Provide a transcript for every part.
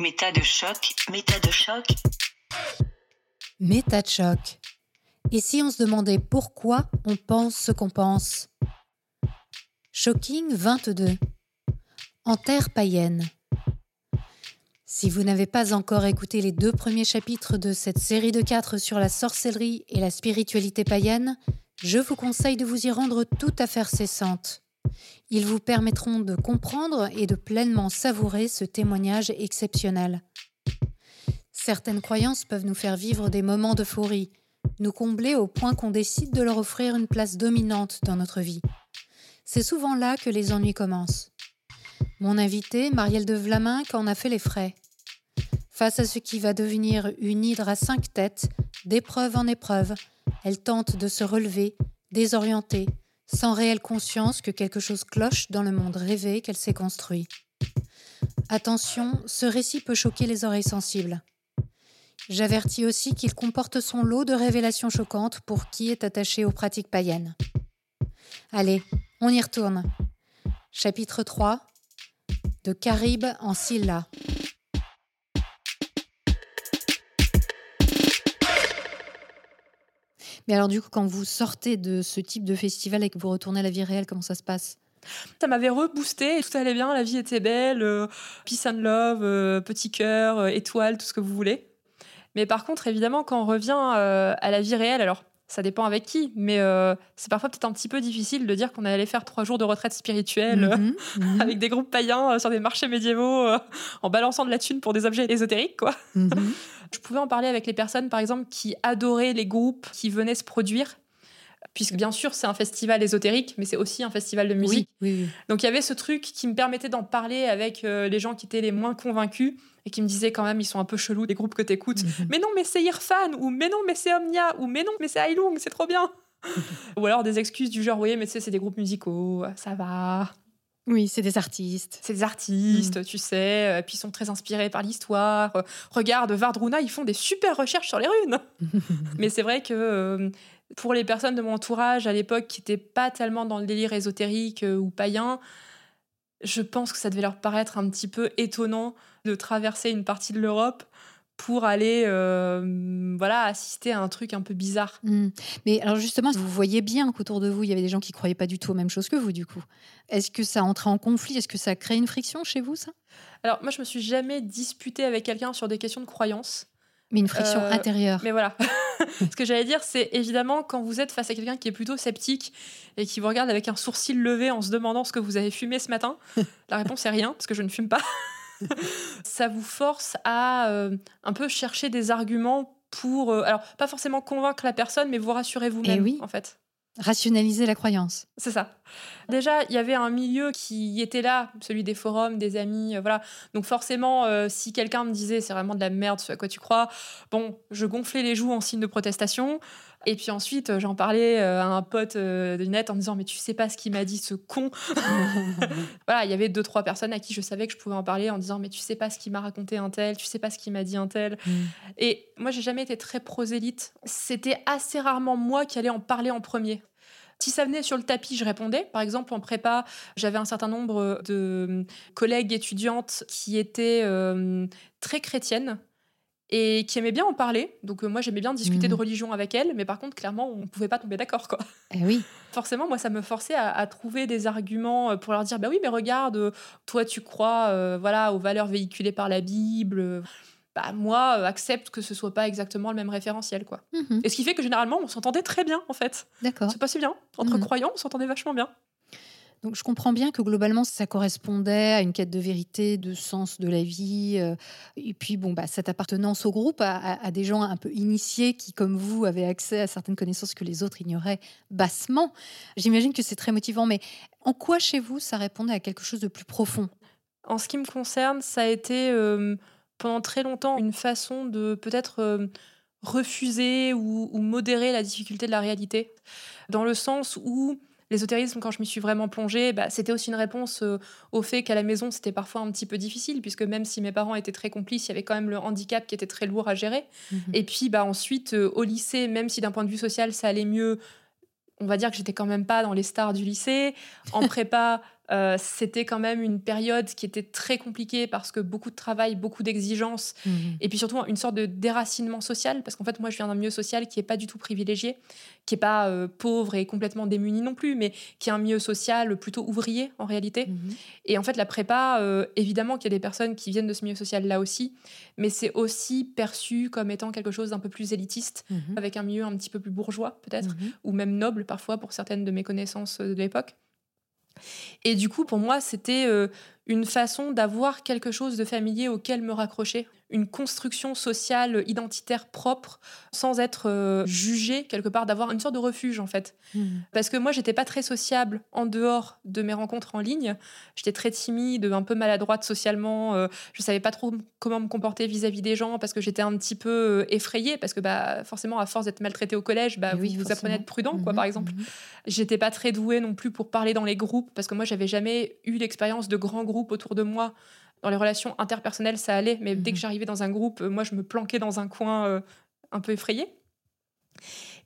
Méta de choc, méta de choc. Méta de choc. Et si on se demandait pourquoi on pense ce qu'on pense Shocking 22. En terre païenne. Si vous n'avez pas encore écouté les deux premiers chapitres de cette série de quatre sur la sorcellerie et la spiritualité païenne, je vous conseille de vous y rendre tout à fait cessante. Ils vous permettront de comprendre et de pleinement savourer ce témoignage exceptionnel. Certaines croyances peuvent nous faire vivre des moments d'euphorie, nous combler au point qu'on décide de leur offrir une place dominante dans notre vie. C'est souvent là que les ennuis commencent. Mon invité, Marielle de Vlaminck, en a fait les frais. Face à ce qui va devenir une hydre à cinq têtes, d'épreuve en épreuve, elle tente de se relever, désorientée, sans réelle conscience que quelque chose cloche dans le monde rêvé qu'elle s'est construit. Attention, ce récit peut choquer les oreilles sensibles. J'avertis aussi qu'il comporte son lot de révélations choquantes pour qui est attaché aux pratiques païennes. Allez, on y retourne. Chapitre 3 De Caribe en Scylla. Mais alors du coup, quand vous sortez de ce type de festival et que vous retournez à la vie réelle, comment ça se passe? Ça m'avait reboosté, tout allait bien, la vie était belle, euh, peace and love, euh, petit cœur, euh, étoile, tout ce que vous voulez. Mais par contre, évidemment, quand on revient à la vie réelle, alors ça dépend avec qui, mais c'est parfois peut-être un petit peu difficile de dire qu'on allait faire trois jours de retraite spirituelle mhm, mhm. avec des groupes païens sur des marchés médiévaux en balançant de la thune pour des objets ésotériques, quoi. Mhm. Je pouvais en parler avec les personnes, par exemple, qui adoraient les groupes qui venaient se produire. Puisque bien sûr, c'est un festival ésotérique, mais c'est aussi un festival de musique. Donc il y avait ce truc qui me permettait d'en parler avec euh, les gens qui étaient les moins convaincus et qui me disaient quand même, ils sont un peu chelous, les groupes que tu écoutes. Mhm. Mais non, mais c'est Irfan, ou mais non, mais c'est Omnia, ou mais non, mais c'est Ailung, c'est trop bien. ou alors des excuses du genre, oui, mais tu sais, c'est des groupes musicaux, ça va. Oui, c'est des artistes. C'est des artistes, mm. tu sais, euh, puis ils sont très inspirés par l'histoire. Regarde, Vardruna, ils font des super recherches sur les runes. Mais c'est vrai que euh, pour les personnes de mon entourage à l'époque qui n'étaient pas tellement dans le délire ésotérique ou païen, je pense que ça devait leur paraître un petit peu étonnant de traverser une partie de l'Europe pour aller euh, voilà assister à un truc un peu bizarre. Hmm. Mais alors justement, vous voyez bien qu'autour de vous, il y avait des gens qui croyaient pas du tout aux mêmes choses que vous du coup? Est-ce que ça entrait en conflit? Est-ce que ça a créé une friction chez vous ça? Alors moi, je me suis jamais disputée avec quelqu'un sur des questions de croyance. Mais une friction euh, intérieure. Mais voilà. Ce que j'allais dire, c'est évidemment quand vous êtes face à quelqu'un qui est plutôt sceptique et qui vous regarde avec un sourcil levé en se demandant ce que vous avez fumé ce matin, la réponse est rien, parce que je ne fume pas. ça vous force à euh, un peu chercher des arguments pour, euh, alors pas forcément convaincre la personne, mais vous rassurer vous-même, eh oui. en fait. Rationaliser la croyance. C'est ça. Déjà, il y avait un milieu qui était là, celui des forums, des amis, euh, voilà. Donc forcément, si quelqu'un me disait c'est vraiment de la merde ce à quoi tu crois, bon, je gonflais les joues en signe de protestation. Et puis ensuite, euh, j'en parlais euh, à un pote euh, de net en disant Mais tu sais pas ce qu'il m'a dit, ce con Voilà, il y avait deux, trois personnes à qui je savais que je pouvais en parler en disant Mais tu sais pas ce qu'il m'a raconté un tel, tu sais pas ce qu'il m'a dit un tel. Mm. Et moi, j'ai jamais été très prosélite. C'était assez rarement moi qui allais en parler en premier. Si ça venait sur le tapis, je répondais. Par exemple, en prépa, j'avais un certain nombre de collègues étudiantes qui étaient très chrétiennes et qui aimait bien en parler. Donc euh, moi j'aimais bien discuter de mhm. religion avec elle, mais par contre clairement on pouvait pas tomber d'accord quoi. Eh oui. Forcément moi ça me forçait à, trouver des arguments euh, pour leur dire bah oui mais regarde euh, toi tu crois voilà aux valeurs véhiculées par la Bible. Bah moi accepte que ce soit pas exactement le même référentiel quoi. Mhm. Et ce qui fait que généralement on s'entendait très bien en fait. D'accord. C'est pas si bien entre mhm. croyants on s'entendait vachement bien. Donc je comprends bien que globalement ça correspondait à une quête de vérité, de sens de la vie, euh, et puis bon bah cette appartenance au groupe, à, des gens un peu initiés qui comme vous avaient accès à certaines connaissances que les autres ignoraient bassement. J'imagine que c'est très motivant, mais en quoi chez vous ça répondait à quelque chose de plus profond? En ce qui me concerne, ça a été euh, pendant très longtemps une façon de peut-être euh, refuser ou, ou modérer la difficulté de la réalité, dans le sens où L'ésotérisme, quand je m'y suis vraiment plongée, bah, c'était aussi une réponse euh, au fait qu'à la maison, c'était parfois un petit peu difficile, puisque même si mes parents étaient très complices, il y avait quand même le handicap qui était très lourd à gérer. Mhm. Et puis bah, ensuite, euh, au lycée, même si d'un point de vue social, ça allait mieux, on va dire que j'étais quand même pas dans les stars du lycée. En prépa, Euh, c'était quand même une période qui était très compliquée parce que beaucoup de travail, beaucoup d'exigences, Mhm. et puis surtout une sorte de déracinement social, parce qu'en fait, moi, je viens d'un milieu social qui n'est pas du tout privilégié, qui n'est pas euh, pauvre et complètement démuni non plus, mais qui est un milieu social plutôt ouvrier en réalité. Mhm. Et en fait, la prépa, euh, évidemment qu'il y a des personnes qui viennent de ce milieu social là aussi, mais c'est aussi perçu comme étant quelque chose d'un peu plus élitiste, Mhm. avec un milieu un petit peu plus bourgeois peut-être, ou même noble parfois pour certaines de mes connaissances de l'époque. Et du coup, pour moi, c'était euh, une façon d'avoir quelque chose de familier auquel me raccrocher, une construction sociale identitaire propre, sans être euh, jugée quelque part, d'avoir une sorte de refuge en fait. Mhm. Parce que moi, j'étais pas très sociable en dehors de mes rencontres en ligne. J'étais très timide, un peu maladroite socialement. euh, je savais pas trop comment me comporter vis-à-vis des gens parce que j'étais un petit peu euh, effrayée. Parce que bah, forcément, à force d'être maltraitée au collège, bah, vous, oui, vous apprenez à être prudent, quoi, Mhm. par exemple. Mhm. J'étais pas très douée non plus pour parler dans les groupes parce que moi, j'avais jamais eu l'expérience de grands groupes autour de moi. Dans les relations interpersonnelles, ça allait, mais dès que Mhm. j'arrivais dans un groupe, euh, moi, je me planquais dans un coin euh, un peu effrayée.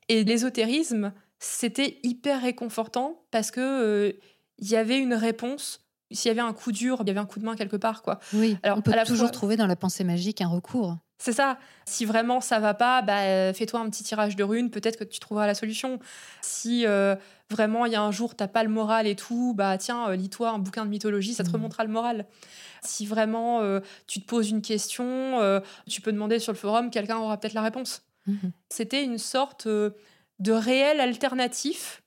Et l'ésotérisme, c'était hyper réconfortant parce que euh, il y avait une réponse. S'il y avait un coup dur, il y avait un coup de main quelque part, quoi. Oui, Alors, on peut toujours fois- trouver dans la pensée magique un recours. C'est ça. Si vraiment ça va pas, bah, fais-toi un petit tirage de runes, peut-être que tu trouveras la solution. Si euh, vraiment il y a un jour t'as pas le moral et tout, bah tiens, euh, lis-toi un bouquin de mythologie, ça te Mhm. remontera le moral. Si vraiment euh, tu te poses une question, euh, tu peux demander sur le forum, quelqu'un aura peut-être la réponse. Mhm. C'était une sorte euh, de réel alternatif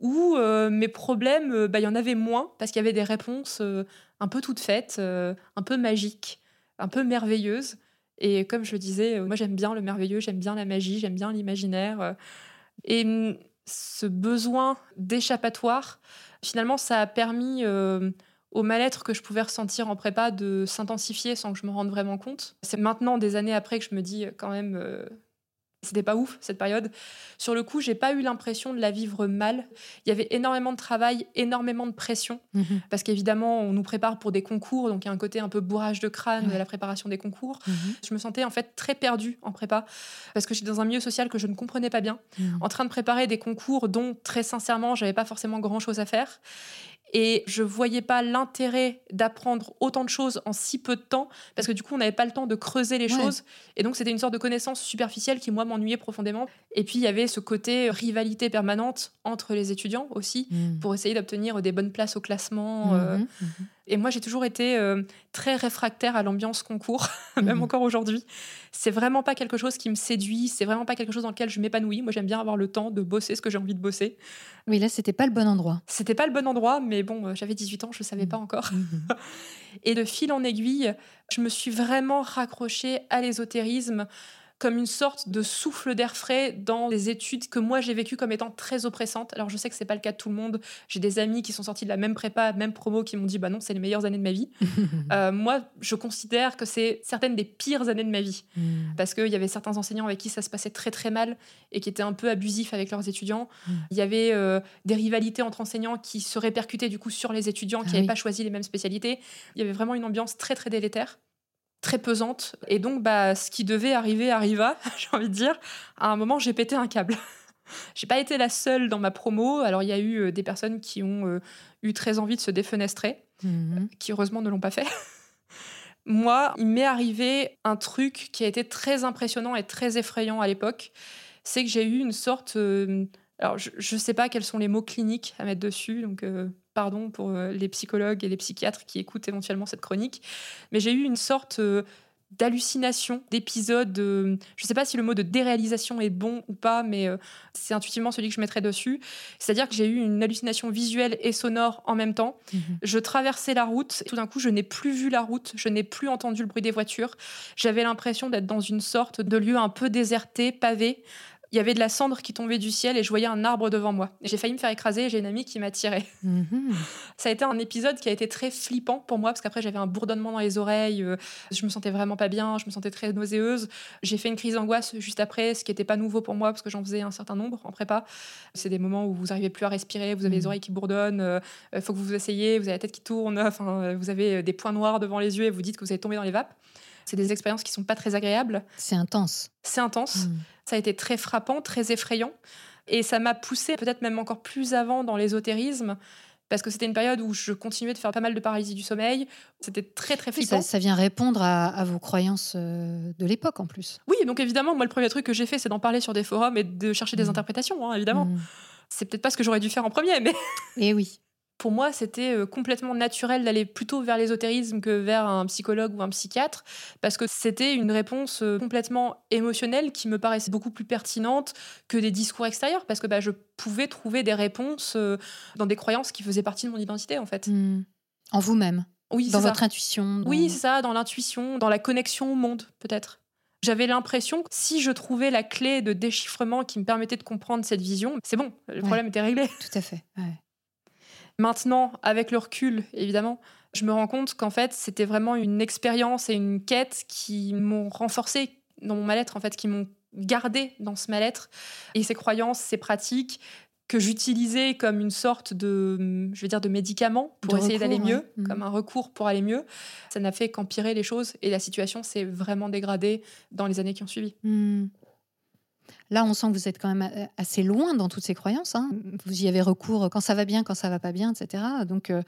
où mes problèmes, bah, il y en avait moins parce qu'il y avait des réponses un peu toutes faites, un peu magiques, un peu merveilleuses. Et comme je le disais, moi j'aime bien le merveilleux, j'aime bien la magie, j'aime bien l'imaginaire. et hum, ce besoin d'échappatoire, finalement, ça a permis euh, au mal-être que je pouvais ressentir en prépa de s'intensifier sans que je me rende vraiment compte. C'est maintenant, des années après, que je me dis quand même, euh, c'était pas ouf cette période. Sur le coup, j'ai pas eu l'impression de la vivre mal. Il y avait énormément de travail, énormément de pression, Mhm. parce qu'évidemment, on nous prépare pour des concours, donc il y a un côté un peu bourrage de crâne Ouais. de la préparation des concours. Mhm. Je me sentais en fait très perdue en prépa, parce que j'étais dans un milieu social que je ne comprenais pas bien Mhm. en train de préparer des concours dont très sincèrement j'avais pas forcément grand chose à faire et je voyais pas l'intérêt d'apprendre autant de choses en si peu de temps parce que du coup on n'avait pas le temps de creuser les Ouais. choses et donc c'était une sorte de connaissance superficielle qui moi m'ennuyait profondément et puis il y avait ce côté rivalité permanente entre les étudiants aussi Mhm. pour essayer d'obtenir des bonnes places au classement euh, Mhm. Et moi, j'ai toujours été euh, très réfractaire à l'ambiance concours, même Mhm. encore aujourd'hui. C'est vraiment pas quelque chose qui me séduit, c'est vraiment pas quelque chose dans lequel je m'épanouis. Moi, j'aime bien avoir le temps de bosser ce que j'ai envie de bosser. Oui, là, c'était pas le bon endroit. C'était pas le bon endroit, mais bon, euh, j'avais 18 ans, je savais Mhm. pas encore. Mhm. Et de fil en aiguille, je me suis vraiment raccrochée à l'ésotérisme comme une sorte de souffle d'air frais dans des études que moi j'ai vécues comme étant très oppressantes. Alors je sais que c'est pas le cas de tout le monde. J'ai des amis qui sont sortis de la même prépa, même promo, qui m'ont dit bah non, c'est les meilleures années de ma vie. Euh, moi, je considère que c'est certaines des pires années de ma vie Mhm. parce qu'il y avait certains enseignants avec qui ça se passait très très mal et qui étaient un peu abusifs avec leurs étudiants. Mm. Il y avait euh, des rivalités entre enseignants qui se répercutaient du coup sur les étudiants qui Ah n'avaient oui. pas choisi les mêmes spécialités. Il y avait vraiment une ambiance très très délétère très pesante et donc bah ce qui devait arriver arriva j'ai envie de dire à un moment j'ai pété un câble j'ai pas été la seule dans ma promo alors il y a eu euh, des personnes qui ont euh, eu très envie de se défenestrer Mhm. qui heureusement ne l'ont pas fait. Moi, il m'est arrivé un truc qui a été très impressionnant et très effrayant à l'époque. C'est que j'ai eu une sorte. euh, alors, je ne sais pas quels sont les mots cliniques à mettre dessus, donc euh, pardon pour euh, les psychologues et les psychiatres qui écoutent éventuellement cette chronique, mais j'ai eu une sorte euh, d'hallucination, d'épisode. je ne sais pas si le mot de déréalisation est bon ou pas, mais euh, c'est intuitivement celui que je mettrais dessus. C'est-à-dire que j'ai eu une hallucination visuelle et sonore en même temps. Mhm. Je traversais la route, et tout d'un coup, je n'ai plus vu la route, je n'ai plus entendu le bruit des voitures. J'avais l'impression d'être dans une sorte de lieu un peu déserté, pavé. Il y avait de la cendre qui tombait du ciel et je voyais un arbre devant moi. J'ai failli me faire écraser et j'ai une amie qui m'a tiré. Mhm. Ça a été un épisode qui a été très flippant pour moi parce qu'après j'avais un bourdonnement dans les oreilles, euh, je me sentais vraiment pas bien, je me sentais très nauséeuse. J'ai fait une crise d'angoisse juste après, ce qui n'était pas nouveau pour moi parce que j'en faisais un certain nombre en prépa. C'est des moments où vous n'arrivez plus à respirer, vous avez les Mhm. oreilles qui bourdonnent, il faut que vous vous asseyez, vous avez la tête qui tourne, enfin, euh, vous avez des points noirs devant les yeux et vous dites que vous allez tomber dans les vapes. C'est des expériences qui sont pas très agréables. C'est intense. C'est intense. Mhm. Ça a été très frappant, très effrayant. Et ça m'a poussé, peut-être même encore plus avant dans l'ésotérisme, parce que c'était une période où je continuais de faire pas mal de paralysie du sommeil. C'était très très Oui, flippant. ça, ça vient répondre à, à vos croyances euh, de l'époque en plus. Oui, donc évidemment, moi le premier truc que j'ai fait, c'est d'en parler sur des forums et de chercher des Mm. interprétations, hein, évidemment. Mm. C'est peut-être pas ce que j'aurais dû faire en premier, mais Et oui. Pour moi, c'était euh, complètement naturel d'aller plutôt vers l'ésotérisme que vers un psychologue ou un psychiatre, parce que c'était une réponse euh, complètement émotionnelle qui me paraissait beaucoup plus pertinente que des discours extérieurs, parce que bah, je pouvais trouver des réponses euh, dans des croyances qui faisaient partie de mon identité, en fait. Mm. En vous-même, Oui, dans ça. votre intuition. dans- Oui, c'est ça, dans l'intuition, dans la connexion au monde, peut-être. J'avais l'impression que si je trouvais la clé de déchiffrement qui me permettait de comprendre cette vision, c'est bon, le problème était réglé. tout à fait. ouais. Maintenant, avec le recul, évidemment, je me rends compte qu'en fait, c'était vraiment une expérience et une quête qui m'ont renforcé dans mon mal-être, en fait, qui m'ont gardé dans ce mal-être et ces croyances, ces pratiques que j'utilisais comme une sorte de, je vais dire, de médicament pour De essayer d'aller mieux, comme un recours pour aller mieux. Ça n'a fait qu'empirer les choses et la situation s'est vraiment dégradée dans les années qui ont suivi. Hmm. Là, on sent que vous êtes quand même euh, assez loin dans toutes ces croyances. hein. Vous y avez recours quand ça va bien, quand ça va pas bien, etc. Donc, euh,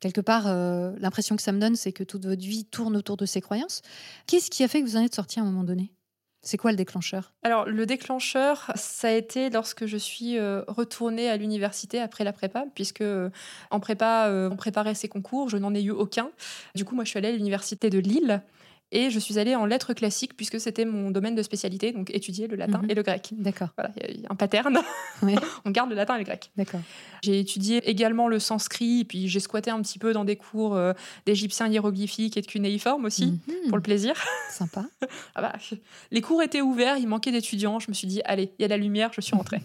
quelque part, euh, l'impression que ça me donne, c'est que toute votre vie tourne autour de ces croyances. Qu'est-ce qui a fait que vous en êtes sorti à un moment donné? C'est quoi le déclencheur? Alors, le déclencheur, ça a été lorsque je suis euh, retournée à l'université après la prépa, puisque euh, en prépa, euh, on préparait ses concours, je n'en ai eu aucun. Du coup, moi, je suis allée à l'université de Lille et je suis allée en lettres classiques, puisque c'était mon domaine de spécialité, donc étudier le latin Mhm. et le grec. D'accord. Voilà, il y a un pattern, Ouais. on garde le latin et le grec. D'accord. J'ai étudié également le sanskrit, puis j'ai squatté un petit peu dans des cours euh, d'égyptien hiéroglyphique et de cunéiforme aussi, Mhm. pour le plaisir. Sympa. Ah bah, les cours étaient ouverts, il manquait d'étudiants. Je me suis dit, allez, il y a la lumière, je suis rentrée.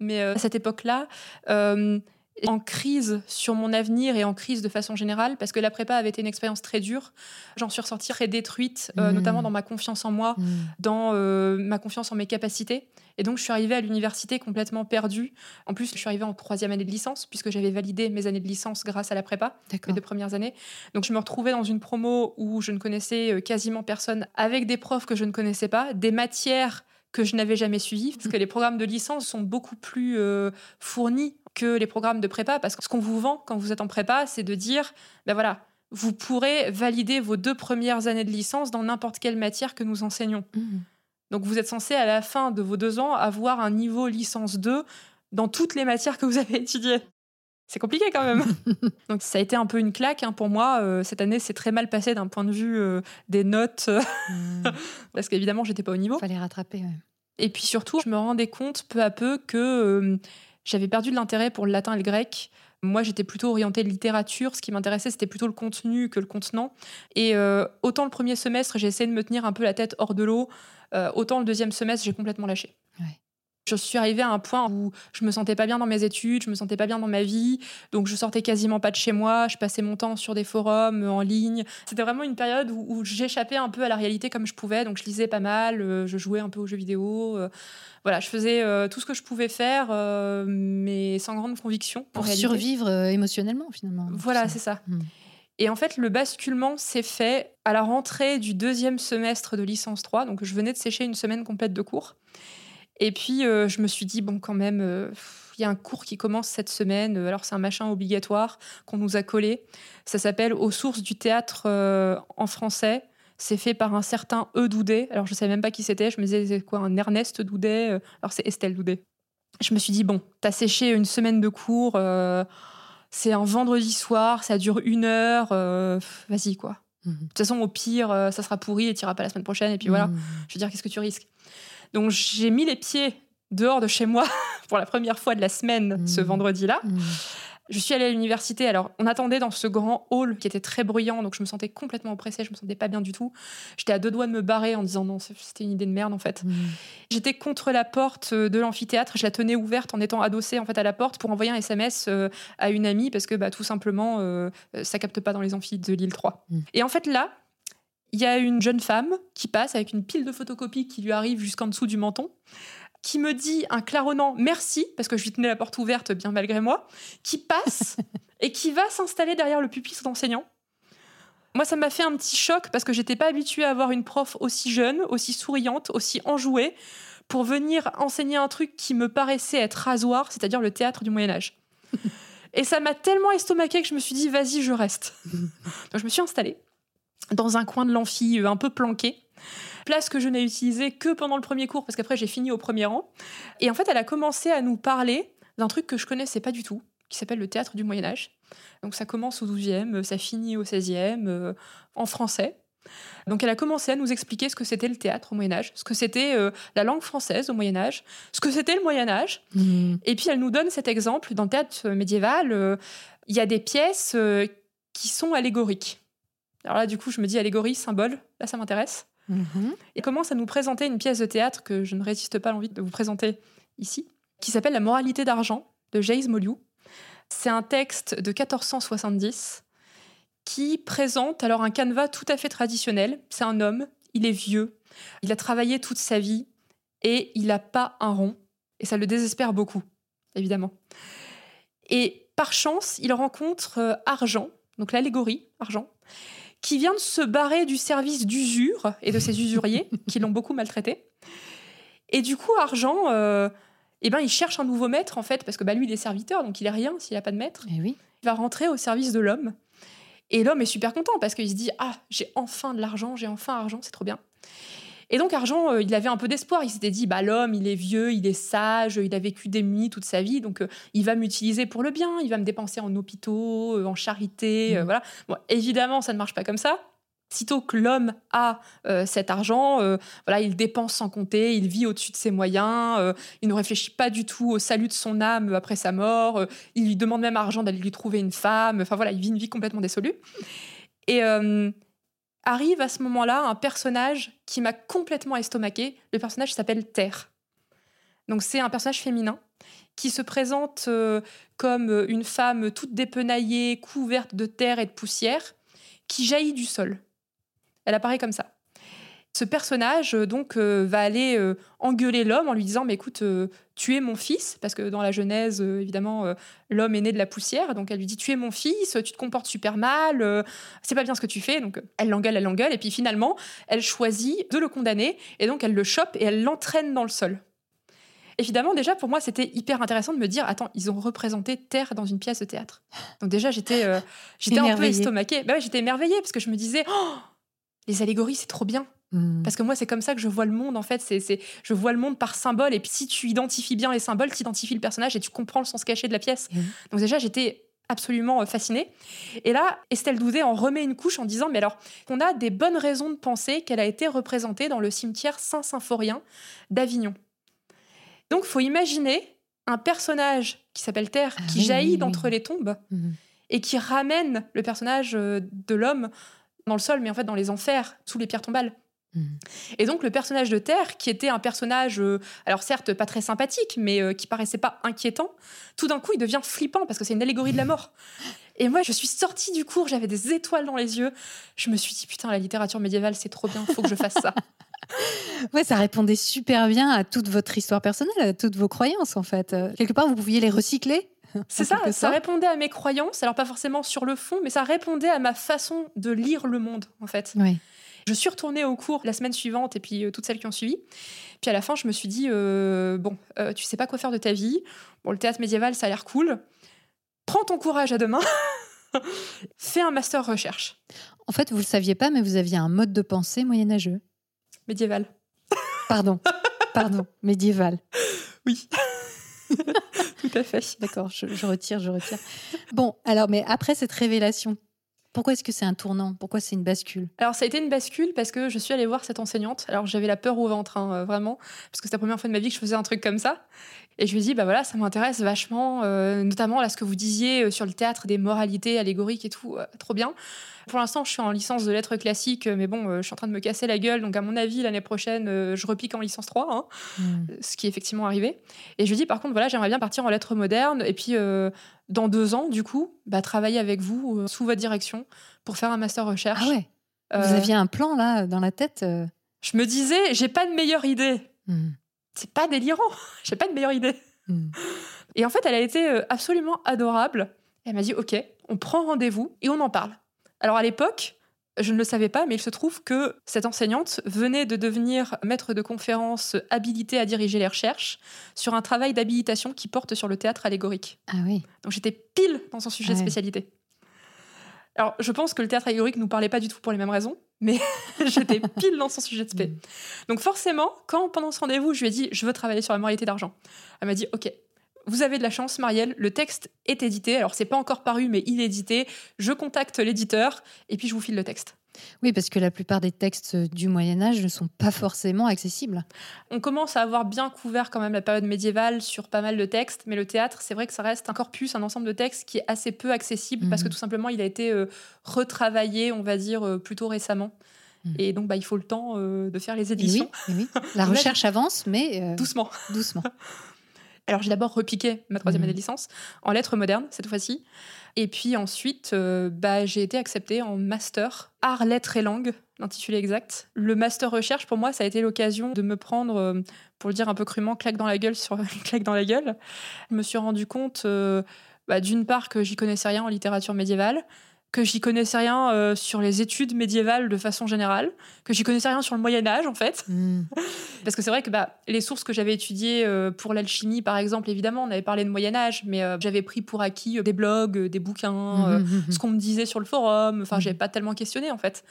Mais euh, à cette époque-là, euh, en crise sur mon avenir et en crise de façon générale, parce que la prépa avait été une expérience très dure, j'en suis ressortie très détruite, euh, Mhm. notamment dans ma confiance en moi, Hmm. dans euh, ma confiance en mes capacités. Et donc, je suis arrivée à l'université complètement perdue. En plus, je suis arrivée en troisième année de licence, puisque j'avais validé mes années de licence grâce à la prépa mes deux premières années. Donc je me retrouvais dans une promo où je ne connaissais euh, quasiment personne, avec des profs que je ne connaissais pas, des matières que je n'avais jamais suivies, parce que les programmes de licence sont beaucoup plus euh, fournis que les programmes de prépa, parce que ce qu'on vous vend quand vous êtes en prépa, c'est de dire, ben voilà, vous pourrez valider vos deux premières années de licence dans n'importe quelle matière que nous enseignons. Hmm. Donc vous êtes censé, à la fin de vos deux ans, avoir un niveau licence 2 dans toutes les matières que vous avez étudiées. C'est compliqué quand même. Donc ça a été un peu une claque hein, pour moi. Euh, cette année, c'est très mal passé d'un point de vue euh, des notes, Hmm. parce qu'évidemment, j'étais pas au niveau. Fallait rattraper. ouais. Et puis surtout, je me rendais compte peu à peu que euh, j'avais perdu de l'intérêt pour le latin et le grec. Moi, j'étais plutôt orientée littérature. Ce qui m'intéressait, c'était plutôt le contenu que le contenant. Et euh, autant le premier semestre, j'ai essayé de me tenir un peu la tête hors de l'eau, euh, autant le deuxième semestre, j'ai complètement lâché. Je suis arrivée à un point où je me sentais pas bien dans mes études, je me sentais pas bien dans ma vie, donc je sortais quasiment pas de chez moi, je passais mon temps sur des forums, en ligne. C'était vraiment une période où, où j'échappais un peu à la réalité comme je pouvais, donc je lisais pas mal, euh, je jouais un peu aux jeux vidéo, euh, voilà, je faisais euh, tout ce que je pouvais faire, mais sans grande conviction. Pour survivre émotionnellement, finalement. Voilà, c'est ça. Hmm. Et en fait, le basculement s'est fait à la rentrée du deuxième semestre de licence 3. Donc, je venais de sécher une semaine complète de cours. Et puis, euh, je me suis dit, bon, quand même, euh, il y a un cours qui commence cette semaine. Euh, Alors, c'est un machin obligatoire qu'on nous a collé. Ça s'appelle Aux sources du théâtre euh, en français. C'est fait par un certain E. Doudet. Alors, je ne savais même pas qui c'était. Je me disais, c'est quoi, un Ernest Doudet Alors, c'est Estelle Doudet. Je me suis dit, bon, t'as séché une semaine de cours. c'est un vendredi soir, ça dure une heure. Vas-y, quoi. Mhm. De toute façon, au pire, ça sera pourri et t'iras pas la semaine prochaine. Et puis voilà. Hmm. Je veux dire, qu'est-ce que tu risques? Donc, j'ai mis les pieds dehors de chez moi pour la première fois de la semaine ce Mhm. vendredi-là. Hmm. Je suis allée à l'université. Alors, on attendait dans ce grand hall qui était très bruyant, donc je me sentais complètement oppressée, je me sentais pas bien du tout. J'étais à deux doigts de me barrer en disant non, c'était une idée de merde en fait. Hmm. J'étais contre la porte de l'amphithéâtre, je la tenais ouverte en étant adossée en fait à la porte pour envoyer un SMS euh, à une amie parce que bah, tout simplement euh, euh, ça capte pas dans les amphis de l'île 3. Mm. Et en fait là, il y a une jeune femme qui passe avec une pile de photocopies qui lui arrive jusqu'en dessous du menton qui me dit un claronnant merci parce que je lui tenais la porte ouverte bien malgré moi, qui passe et qui va s'installer derrière le pupitre d'enseignant. Moi, ça m'a fait un petit choc parce que j'étais pas habituée à avoir une prof aussi jeune, aussi souriante, aussi enjouée pour venir enseigner un truc qui me paraissait être rasoir, c'est-à-dire le théâtre du Moyen Âge. Et ça m'a tellement estomaqué que je me suis dit, vas-y, je reste. Donc je me suis installée dans un coin de l'amphi, euh, un peu planqué. Place que je n'ai utilisée que pendant le premier cours, parce qu'après j'ai fini au premier rang. Et en fait, elle a commencé à nous parler d'un truc que je connaissais pas du tout, qui s'appelle le théâtre du Moyen Âge. Donc ça commence au 12e, ça finit au 16e, euh, en français. Donc elle a commencé à nous expliquer ce que c'était le théâtre au Moyen Âge, ce que c'était euh, la langue française au Moyen Âge, ce que c'était le Moyen Âge. Mhm. Et puis elle nous donne cet exemple dans le théâtre médiéval. euh, Il y a des pièces qui sont allégoriques. Alors là, du coup, je me dis allégorie, symbole, là ça m'intéresse. Mhm. Et commence à nous présenter une pièce de théâtre que je ne résiste pas à l'envie de vous présenter ici, qui s'appelle La moralité d'argent de Jaïs Moliou. C'est un texte de 1470 qui présente alors un canevas tout à fait traditionnel. C'est un homme, il est vieux, il a travaillé toute sa vie et il n'a pas un rond. Et ça le désespère beaucoup, évidemment. Et par chance, il rencontre euh, Argent, donc l'allégorie, Argent, qui vient de se barrer du service d'usure et de ses usuriers qui l'ont beaucoup maltraité. Et du coup, Argent, euh, eh ben, il cherche un nouveau maître, en fait, parce que bah, lui, il est serviteur, donc il est rien s'il n'a pas de maître. Eh oui. Il va rentrer au service de l'homme. Et l'homme est super content parce qu'il se dit Ah, j'ai enfin de l'argent, j'ai enfin argent, c'est trop bien. Et donc, Argent, euh, il avait un peu d'espoir. Il s'était dit Bah, l'homme, il est vieux, il est sage, il a vécu démuni toute sa vie, donc euh, il va m'utiliser pour le bien, il va me dépenser en hôpitaux, euh, en charité, Mhm. voilà. Bon, évidemment, ça ne marche pas comme ça. Sitôt que l'homme a euh, cet argent, euh, voilà, il dépense sans compter, il vit au-dessus de ses moyens, euh, il ne réfléchit pas du tout au salut de son âme après sa mort, il lui demande même argent d'aller lui trouver une femme, enfin voilà, il vit une vie complètement désolue. Et arrive à ce moment-là un personnage qui m'a complètement estomaqué, le personnage s'appelle Terre. Donc c'est un personnage féminin qui se présente euh, comme une femme toute dépenaillée, couverte de terre et de poussière, qui jaillit du sol. Elle apparaît comme ça. Ce personnage euh, donc euh, va aller euh, engueuler l'homme en lui disant mais écoute tu es mon fils parce que dans la Genèse évidemment l'homme est né de la poussière donc elle lui dit tu es mon fils tu te comportes super mal c'est pas bien ce que tu fais donc elle l'engueule elle l'engueule et puis finalement elle choisit de le condamner et donc elle le chope et elle l'entraîne dans le sol. Évidemment déjà pour moi c'était hyper intéressant de me dire attends ils ont représenté terre dans une pièce de théâtre. Donc déjà j'étais euh, j'étais un peu estomaquée. Bah ouais, j'étais émerveillée parce que je me disais oh, les allégories c'est trop bien Mhm. parce que moi, c'est comme ça que je vois le monde, en fait. C'est, je vois le monde par symbole. Et puis, si tu identifies bien les symboles, tu identifies le personnage et tu comprends le sens caché de la pièce. Mhm. Donc, déjà, j'étais absolument euh, fascinée. Et là, Estelle Doudet en remet une couche en disant Mais alors, on a des bonnes raisons de penser qu'elle a été représentée dans le cimetière Saint-Symphorien d'Avignon. Donc, faut imaginer un personnage qui s'appelle Terre, Ah qui oui, jaillit oui, d'entre oui. les tombes Mhm. et qui ramène le personnage euh, de l'homme dans le sol, mais en fait dans les enfers, sous les pierres tombales. Mhm. Et donc le personnage de Terre, qui était un personnage, euh, alors certes pas très sympathique, mais euh, qui paraissait pas inquiétant, tout d'un coup il devient flippant parce que c'est une allégorie de la mort. Et moi je suis sortie du cours, j'avais des étoiles dans les yeux. Je me suis dit putain la littérature médiévale c'est trop bien, faut que je fasse ça. Ouais, ça répondait super bien à toute votre histoire personnelle, à toutes vos croyances en fait. Euh, Quelque part, vous pouviez les recycler. C'est ça, ça répondait à mes croyances, alors pas forcément sur le fond, mais ça répondait à ma façon de lire le monde en fait. Oui. Je suis retournée au cours la semaine suivante et puis euh, toutes celles qui ont suivi. Puis à la fin, je me suis dit euh, bon, euh, tu sais pas quoi faire de ta vie. Bon, le théâtre médiéval, ça a l'air cool. Prends ton courage à deux mains. Fais un master recherche En fait, vous le saviez pas, mais vous aviez un mode de pensée moyenâgeux. médiéval. Pardon, pardon, médiéval. Oui. Tout à fait. D'accord, je, je retire, je retire. Bon, alors, mais après cette révélation, pourquoi est-ce que c'est un tournant? Pourquoi c'est une bascule? Alors ça a été une bascule parce que je suis allée voir cette enseignante. Alors j'avais la peur au ventre, hein, euh, vraiment, parce que c'était la première fois de ma vie que je faisais un truc comme ça. Et je lui ai dit, bah voilà, ça m'intéresse vachement, euh, notamment là ce que vous disiez euh, sur le théâtre des moralités allégoriques et tout, euh, trop bien. Pour l'instant, je suis en licence de lettres classiques, mais bon, euh, je suis en train de me casser la gueule, donc à mon avis, l'année prochaine, je repique en licence 3, hein, Hmm. ce qui est effectivement arrivé. Et je lui ai dit, par contre, voilà, j'aimerais bien partir en lettres modernes, et puis dans deux ans, du coup, bah, travailler avec vous, euh, sous votre direction, pour faire un master recherche. Ah ouais Vous Euh, aviez un plan là dans la tête euh, je me disais, j'ai pas de meilleure idée. hmm, C'est pas délirant. j'ai pas de meilleure idée. hmm. Et en fait, elle a été absolument adorable. Elle m'a dit, OK, on prend rendez-vous et on en parle. Alors à l'époque, Je ne le savais pas, mais il se trouve que cette enseignante venait de devenir maître de conférence habilitée à diriger les recherches sur un travail d'habilitation qui porte sur le théâtre allégorique. Ah oui. Donc j'étais pile dans son sujet Ah de spécialité. Alors je pense que le théâtre allégorique nous parlait pas du tout pour les mêmes raisons, mais j'étais pile dans son sujet de spé. Mm. Donc forcément, quand pendant ce rendez-vous, je lui ai dit je veux travailler sur la moralité d'argent, elle m'a dit ok. Vous avez de la chance, Marielle. Le texte est édité. Alors, c'est pas encore paru, mais il est édité. Je contacte l'éditeur et puis je vous file le texte. Oui, parce que la plupart des textes du Moyen Âge ne sont pas forcément accessibles. On commence à avoir bien couvert quand même la période médiévale sur pas mal de textes, mais le théâtre, c'est vrai que ça reste un corpus, un ensemble de textes qui est assez peu accessible parce que Mhm. tout simplement, il a été euh, retravaillé, on va dire, euh, plutôt récemment. Mhm. Et donc, bah, il faut le temps euh, de faire les Et éditions oui, et oui. La recherche avance, mais doucement. doucement. Alors, j'ai d'abord repiqué ma troisième Mhm. année de licence en lettres modernes, cette fois-ci. Et puis ensuite, euh, bah, j'ai été acceptée en master art, lettres et langues, l'intitulé exact. Le master recherche, pour moi, ça a été l'occasion de me prendre, euh, pour le dire un peu crûment, claque dans la gueule sur claque dans la gueule. Je me suis rendu compte, euh, bah, d'une part, que j'y connaissais rien en littérature médiévale, que j'y connaissais rien euh, sur les études médiévales de façon générale, que j'y connaissais rien sur le Moyen Âge en fait. Mm. Parce que c'est vrai que bah, les sources que j'avais étudiées euh, pour l'alchimie, par exemple, évidemment, on avait parlé de Moyen Âge, mais euh, j'avais pris pour acquis des blogs, des bouquins, Mhm, mhm. ce qu'on me disait sur le forum. Enfin, j'avais pas tellement questionné en fait.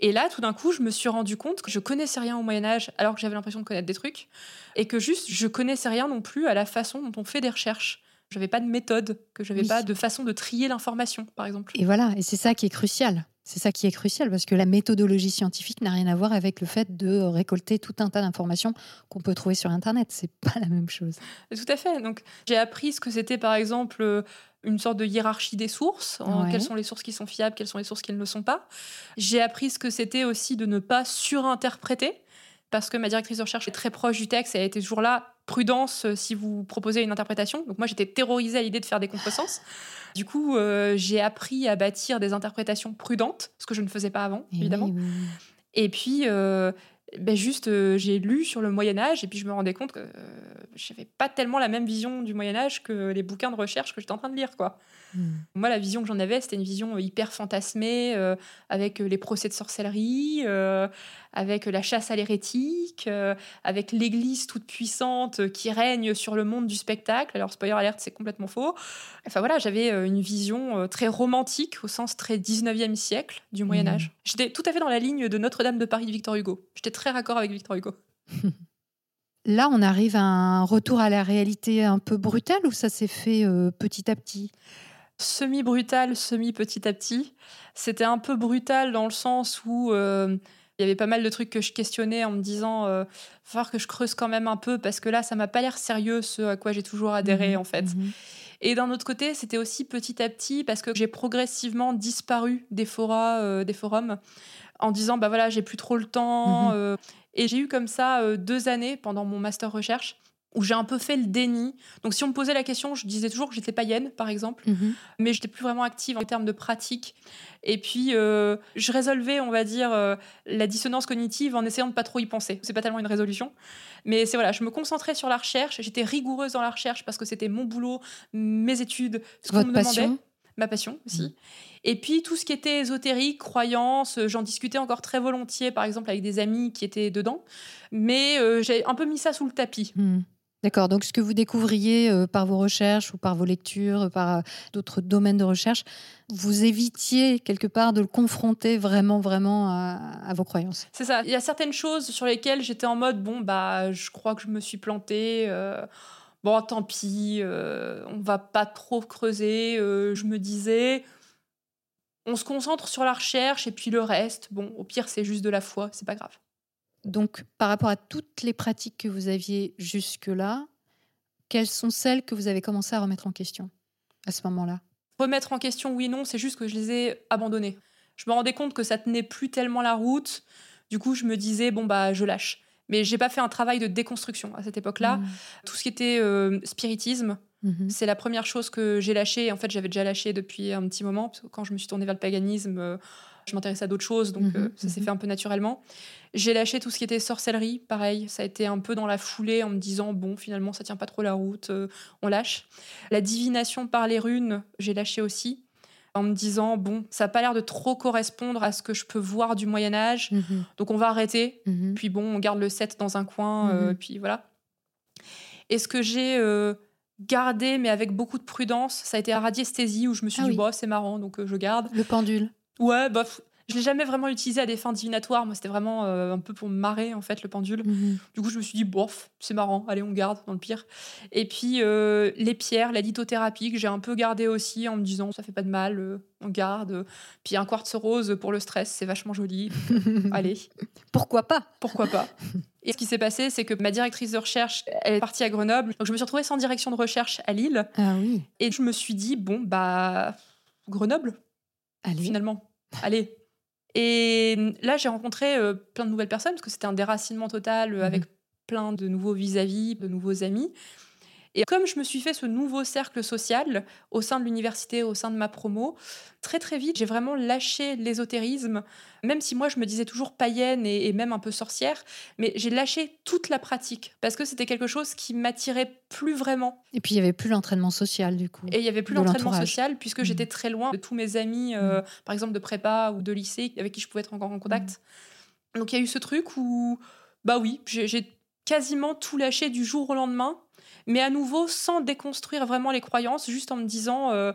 Et là, tout d'un coup, je me suis rendu compte que je connaissais rien au Moyen Âge, alors que j'avais l'impression de connaître des trucs, et que juste je connaissais rien non plus à la façon dont on fait des recherches. J'avais pas de méthode, que j'avais Oui. pas de façon de trier l'information, par exemple. Et voilà, et c'est ça qui est crucial. C'est ça qui est crucial parce que la méthodologie scientifique n'a rien à voir avec le fait de récolter tout un tas d'informations qu'on peut trouver sur Internet. C'est pas la même chose. Tout à fait. Donc, j'ai appris ce que c'était, par exemple, euh, une sorte de hiérarchie des sources. Ouais. Quelles sont les sources qui sont fiables, quelles sont les sources qui ne le sont pas. J'ai appris ce que c'était aussi de ne pas surinterpréter, parce que ma directrice de recherche est très proche du texte et elle était toujours là. Prudence euh, si vous proposez une interprétation. Donc, moi, j'étais terrorisée à l'idée de faire des contresens. Du coup, euh, j'ai appris à bâtir des interprétations prudentes, ce que je ne faisais pas avant, Et évidemment. oui, oui, oui. Et puis, euh, ben juste, euh, j'ai lu sur le Moyen Âge et puis je me rendais compte que euh, j'avais pas tellement la même vision du Moyen Âge que les bouquins de recherche que j'étais en train de lire, quoi. Mm. Moi, la vision que j'en avais, c'était une vision euh, hyper fantasmée, euh, avec euh, les procès de sorcellerie, euh, avec la chasse à l'hérétique, euh, avec l'Église toute puissante qui règne sur le monde du spectacle. Alors, spoiler alerte, c'est complètement faux. Enfin voilà, j'avais une vision très romantique, au sens très 19e siècle du Moyen Mhm. Âge. J'étais tout à fait dans la ligne de Notre-Dame de Paris de Victor Hugo. J'étais très raccord avec Victor Hugo. Là, on arrive à un retour à la réalité un peu brutale ou ça s'est fait euh, petit à petit? Semi-brutal, semi-petit à petit. C'était un peu brutal dans le sens où euh, il y avait pas mal de trucs que je questionnais en me disant euh, va falloir que je creuse quand même un peu parce que là, ça m'a pas l'air sérieux ce à quoi j'ai toujours adhéré Mhm, en fait. mhm. Et d'un autre côté, c'était aussi petit à petit parce que j'ai progressivement disparu des euh, des forums, en disant bah voilà, j'ai plus trop le temps. Mhm. euh, et j'ai eu comme ça deux années pendant mon master recherche où j'ai un peu fait le déni. Donc si on me posait la question, je disais toujours que j'étais païenne, par exemple Mhm. mais j'étais plus vraiment active en termes de pratique. Et puis, euh, je résolvais, on va dire, euh, la dissonance cognitive en essayant de pas trop y penser. C'est pas tellement une résolution, mais c'est voilà, je me concentrais sur la recherche. J'étais rigoureuse dans la recherche parce que c'était mon boulot, mes études, ce qu'on me demandait, passion ma passion aussi. Mhm. Et puis tout ce qui était ésotérique, croyance, euh, j'en discutais encore très volontiers, par exemple avec des amis qui étaient dedans, mais euh, j'ai un peu mis ça sous le tapis. Hmm. D'accord, donc ce que vous découvriez euh, par vos recherches ou par vos lectures, euh, par euh, d'autres domaines de recherche, vous évitiez quelque part de le confronter vraiment, vraiment à, vos croyances? C'est ça. Il y a certaines choses sur lesquelles j'étais en mode bon bah je crois que je me suis plantée. bon tant pis, on va pas trop creuser. je me disais on se concentre sur la recherche et puis le reste, bon au pire c'est juste de la foi, c'est pas grave. Donc, par rapport à toutes les pratiques que vous aviez jusque-là, quelles sont celles que vous avez commencé à remettre en question à ce moment-là? Remettre en question oui non, c'est juste que je les ai abandonnées. Je me rendais compte que ça tenait plus tellement la route. Du coup je me disais bon bah je lâche. Mais j'ai pas fait un travail de déconstruction à cette époque-là. Hmm. Tout ce qui était euh, spiritisme, Mhm. C'est la première chose que j'ai lâchée. En fait, j'avais déjà lâché depuis un petit moment. Parce que quand je me suis tournée vers le paganisme, euh, je m'intéressais à d'autres choses. Donc, Mhm, euh, ça s'est mhm. fait un peu naturellement. J'ai lâché tout ce qui était sorcellerie. Pareil, ça a été un peu dans la foulée en me disant bon, finalement, ça tient pas trop la route. euh, on lâche. La divination par les runes, j'ai lâché aussi. en me disant bon, ça n'a pas l'air de trop correspondre à ce que je peux voir du Moyen Âge, Mhm. donc on va arrêter. Puis bon, on garde le set dans un coin, euh, puis voilà. Et ce que j'ai gardé, mais avec beaucoup de prudence, ça a été la radiesthésie, où je me suis Ah dit, oui. bah, c'est marrant, donc euh, je garde. Le pendule. Ouais, pff, je l'ai jamais vraiment utilisé à des fins divinatoires. Moi, c'était vraiment euh, un peu pour me marrer, en fait, le pendule. Mhm. Du coup, je me suis dit, bof, c'est marrant, allez, on garde, dans le pire. Et puis, euh, les pierres, la lithothérapie, que j'ai un peu gardé aussi, en me disant, ça fait pas de mal, euh, on garde. Puis un quartz rose pour le stress, c'est vachement joli. allez, Pourquoi pas? Pourquoi pas? Et ce qui s'est passé, c'est que ma directrice de recherche, elle est partie à Grenoble. Donc, je me suis retrouvée sans direction de recherche à Lille. Ah oui. Et je me suis dit, bon, bah, Grenoble, Allez. finalement. Allez. Et là, j'ai rencontré euh, plein de nouvelles personnes parce que c'était un déracinement total euh, Mhm. avec plein de nouveaux vis-à-vis, de nouveaux amis. Et comme je me suis fait ce nouveau cercle social au sein de l'université, au sein de ma promo, très très vite, j'ai vraiment lâché l'ésotérisme, même si moi je me disais toujours païenne et, et même un peu sorcière, mais j'ai lâché toute la pratique parce que c'était quelque chose qui m'attirait plus vraiment. Et puis il y avait plus l'entraînement social du coup. Et il n'y avait plus l'entraînement social puisque Mhm. j'étais très loin de tous mes amis, euh, par exemple de prépa ou de lycée, avec qui je pouvais être encore en contact. Donc il y a eu ce truc où, bah oui, j'ai quasiment tout lâché du jour au lendemain, mais à nouveau sans déconstruire vraiment les croyances, juste en me disant. euh,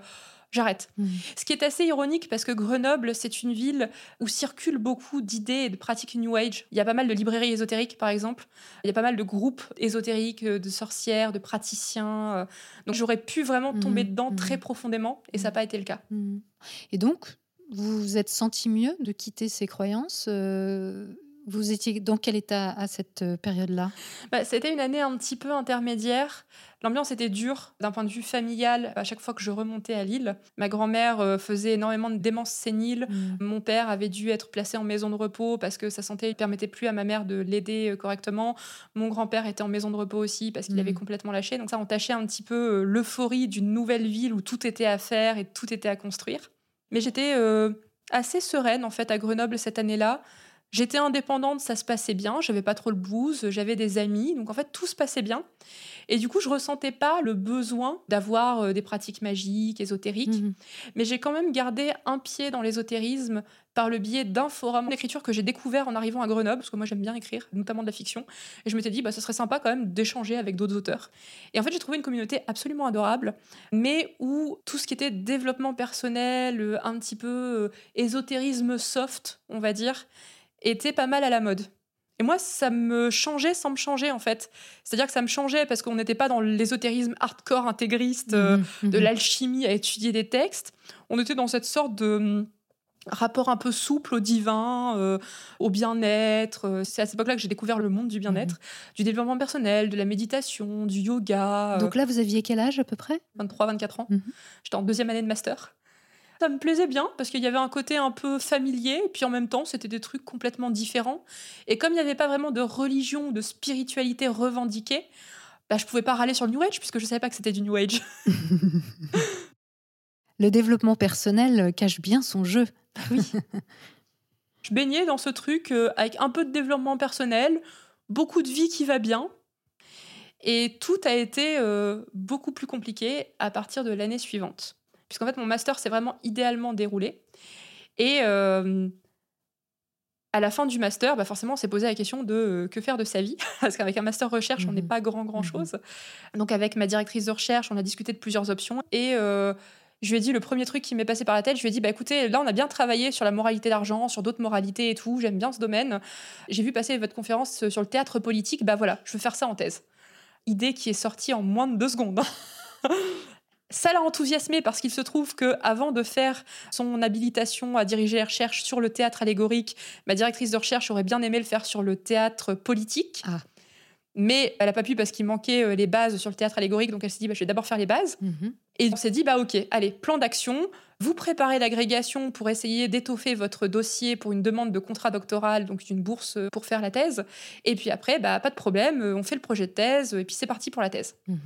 J'arrête. Mhm. Ce qui est assez ironique parce que Grenoble, c'est une ville où circulent beaucoup d'idées et de pratiques New Age. Il y a pas mal de librairies ésotériques, par exemple. Il y a pas mal de groupes ésotériques, euh, de sorcières, de praticiens. euh. Donc j'aurais pu vraiment tomber Mhm, dedans mhm. très profondément et ça n'a pas été le cas. Et donc, vous vous êtes senti mieux de quitter ces croyances euh, Vous étiez dans quel état à cette euh, période-là? Bah, C'était une année un petit peu intermédiaire. L'ambiance était dure d'un point de vue familial. À chaque fois que je remontais à Lille, ma grand-mère euh, faisait énormément de démence sénile. Mhm. Mon père avait dû être placé en maison de repos parce que sa santé ne permettait plus à ma mère de l'aider euh, correctement. Mon grand-père était en maison de repos aussi parce qu'il Mhm. avait complètement lâché. Donc ça entachait un petit peu l'euphorie d'une nouvelle ville où tout était à faire et tout était à construire. Mais j'étais euh, assez sereine en fait à Grenoble cette année-là. J'étais indépendante, ça se passait bien, j'avais pas trop le blues, j'avais des amis, donc en fait tout se passait bien. Et du coup, je ressentais pas le besoin d'avoir euh, des pratiques magiques, ésotériques. Mhm. Mais j'ai quand même gardé un pied dans l'ésotérisme par le biais d'un forum d'écriture que j'ai découvert en arrivant à Grenoble, parce que moi j'aime bien écrire, notamment de la fiction. Et je m'étais dit, bah, ce serait sympa quand même d'échanger avec d'autres auteurs. Et en fait, j'ai trouvé une communauté absolument adorable, mais où tout ce qui était développement personnel, euh, un petit peu euh, ésotérisme soft, on va dire, était pas mal à la mode. Et moi, ça me changeait sans me changer, en fait. C'est-à-dire que ça me changeait parce qu'on n'était pas dans l'ésotérisme hardcore intégriste. euh, Mhm. de Mhm. l'alchimie à étudier des textes. On était dans cette sorte de hum, rapport un peu souple au divin, euh, au bien-être. Euh, C'est à cette époque-là que j'ai découvert le monde du bien-être, du développement personnel, de la méditation, du yoga. Donc là, vous aviez quel âge à peu près? 23-24 ans. Mhm. J'étais en deuxième année de master. Ça me plaisait bien parce qu'il y avait un côté un peu familier et puis en même temps c'était des trucs complètement différents. Et comme il n'y avait pas vraiment de religion ou de spiritualité revendiquée, bah, je pouvais pas râler sur le New Age puisque je savais pas que c'était du New Age. Le développement personnel cache bien son jeu. Je baignais dans ce truc euh, avec un peu de développement personnel, beaucoup de vie qui va bien. Et tout a été euh, beaucoup plus compliqué à partir de l'année suivante. Puisqu'en fait, mon master s'est vraiment idéalement déroulé. Et euh, à la fin du master, bah forcément, on s'est posé la question de euh, que faire de sa vie? Parce qu'avec un master recherche, on n'est Mhm. pas grand, grand chose. Donc, avec ma directrice de recherche, on a discuté de plusieurs options. Et euh, je lui ai dit le premier truc qui m'est passé par la tête, je lui ai dit bah écoutez, là on a bien travaillé sur la moralité d'argent, sur d'autres moralités et tout, j'aime bien ce domaine. J'ai vu passer votre conférence sur le théâtre politique, bah voilà, je veux faire ça en thèse. Idée qui est sortie en moins de deux secondes. Ça l'a enthousiasmé parce qu'il se trouve que avant de faire son habilitation à diriger les recherches sur le théâtre allégorique, ma directrice de recherche aurait bien aimé le faire sur le théâtre politique. Ah. Mais elle n'a pas pu parce qu'il manquait euh, les bases sur le théâtre allégorique, donc elle s'est dit bah, je vais d'abord faire les bases. Mhm. Et on s'est dit, bah ok, allez, plan d'action. Vous préparez l'agrégation pour essayer d'étoffer votre dossier pour une demande de contrat doctoral, donc une bourse euh, pour faire la thèse. Et puis après, bah pas de problème, euh, on fait le projet de thèse, et puis c'est parti pour la thèse. Mhm.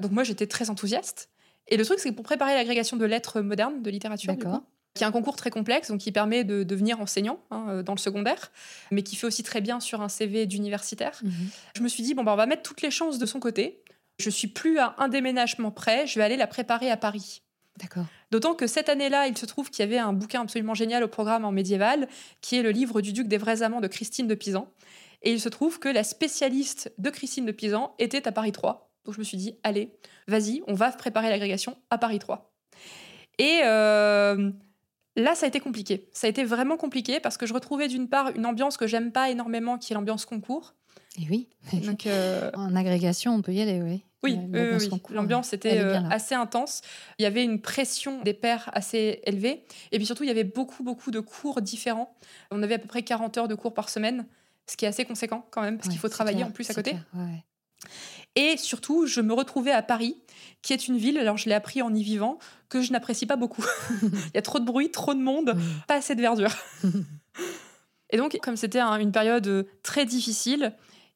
Donc moi, j'étais très enthousiaste. Et le truc, c'est que pour préparer l'agrégation de lettres modernes, de littérature, du D'accord. coup, qui est un concours très complexe, donc qui permet de devenir enseignant hein, euh, dans le secondaire, mais qui fait aussi très bien sur un CV d'universitaire. Mhm. Je me suis dit, bon, bah, on va mettre toutes les chances de son côté. Je suis plus à un déménagement près, je vais aller la préparer à Paris. D'accord. D'autant que cette année-là, il se trouve qu'il y avait un bouquin absolument génial au programme en médiéval, qui est le livre du duc des vrais amants de Christine de Pisan. Et il se trouve que la spécialiste de Christine de Pisan était à Paris 3. Donc je me suis dit, allez, vas-y, on va préparer l'agrégation à Paris 3. Et euh, là, ça a été compliqué. Ça a été vraiment compliqué parce que je retrouvais d'une part une ambiance que j'aime pas énormément, qui est l'ambiance concours. Et oui. Donc, euh, En agrégation, on peut y aller, oui. Oui, La- oui, l'ambiance oui, était euh, assez intense. Il y avait une pression des pairs assez élevée. Et puis surtout, il y avait beaucoup, beaucoup de cours différents. On avait à peu près 40 heures de cours par semaine, ce qui est assez conséquent quand même, parce Ouais, qu'il faut travailler clair, en plus à côté. clair, ouais. Et surtout, je me retrouvais à Paris, qui est une ville, alors je l'ai appris en y vivant, que je n'apprécie pas beaucoup. Il y a trop de bruit, trop de monde, Mm. pas assez de verdure. Et donc, comme c'était un- une période euh, très difficile,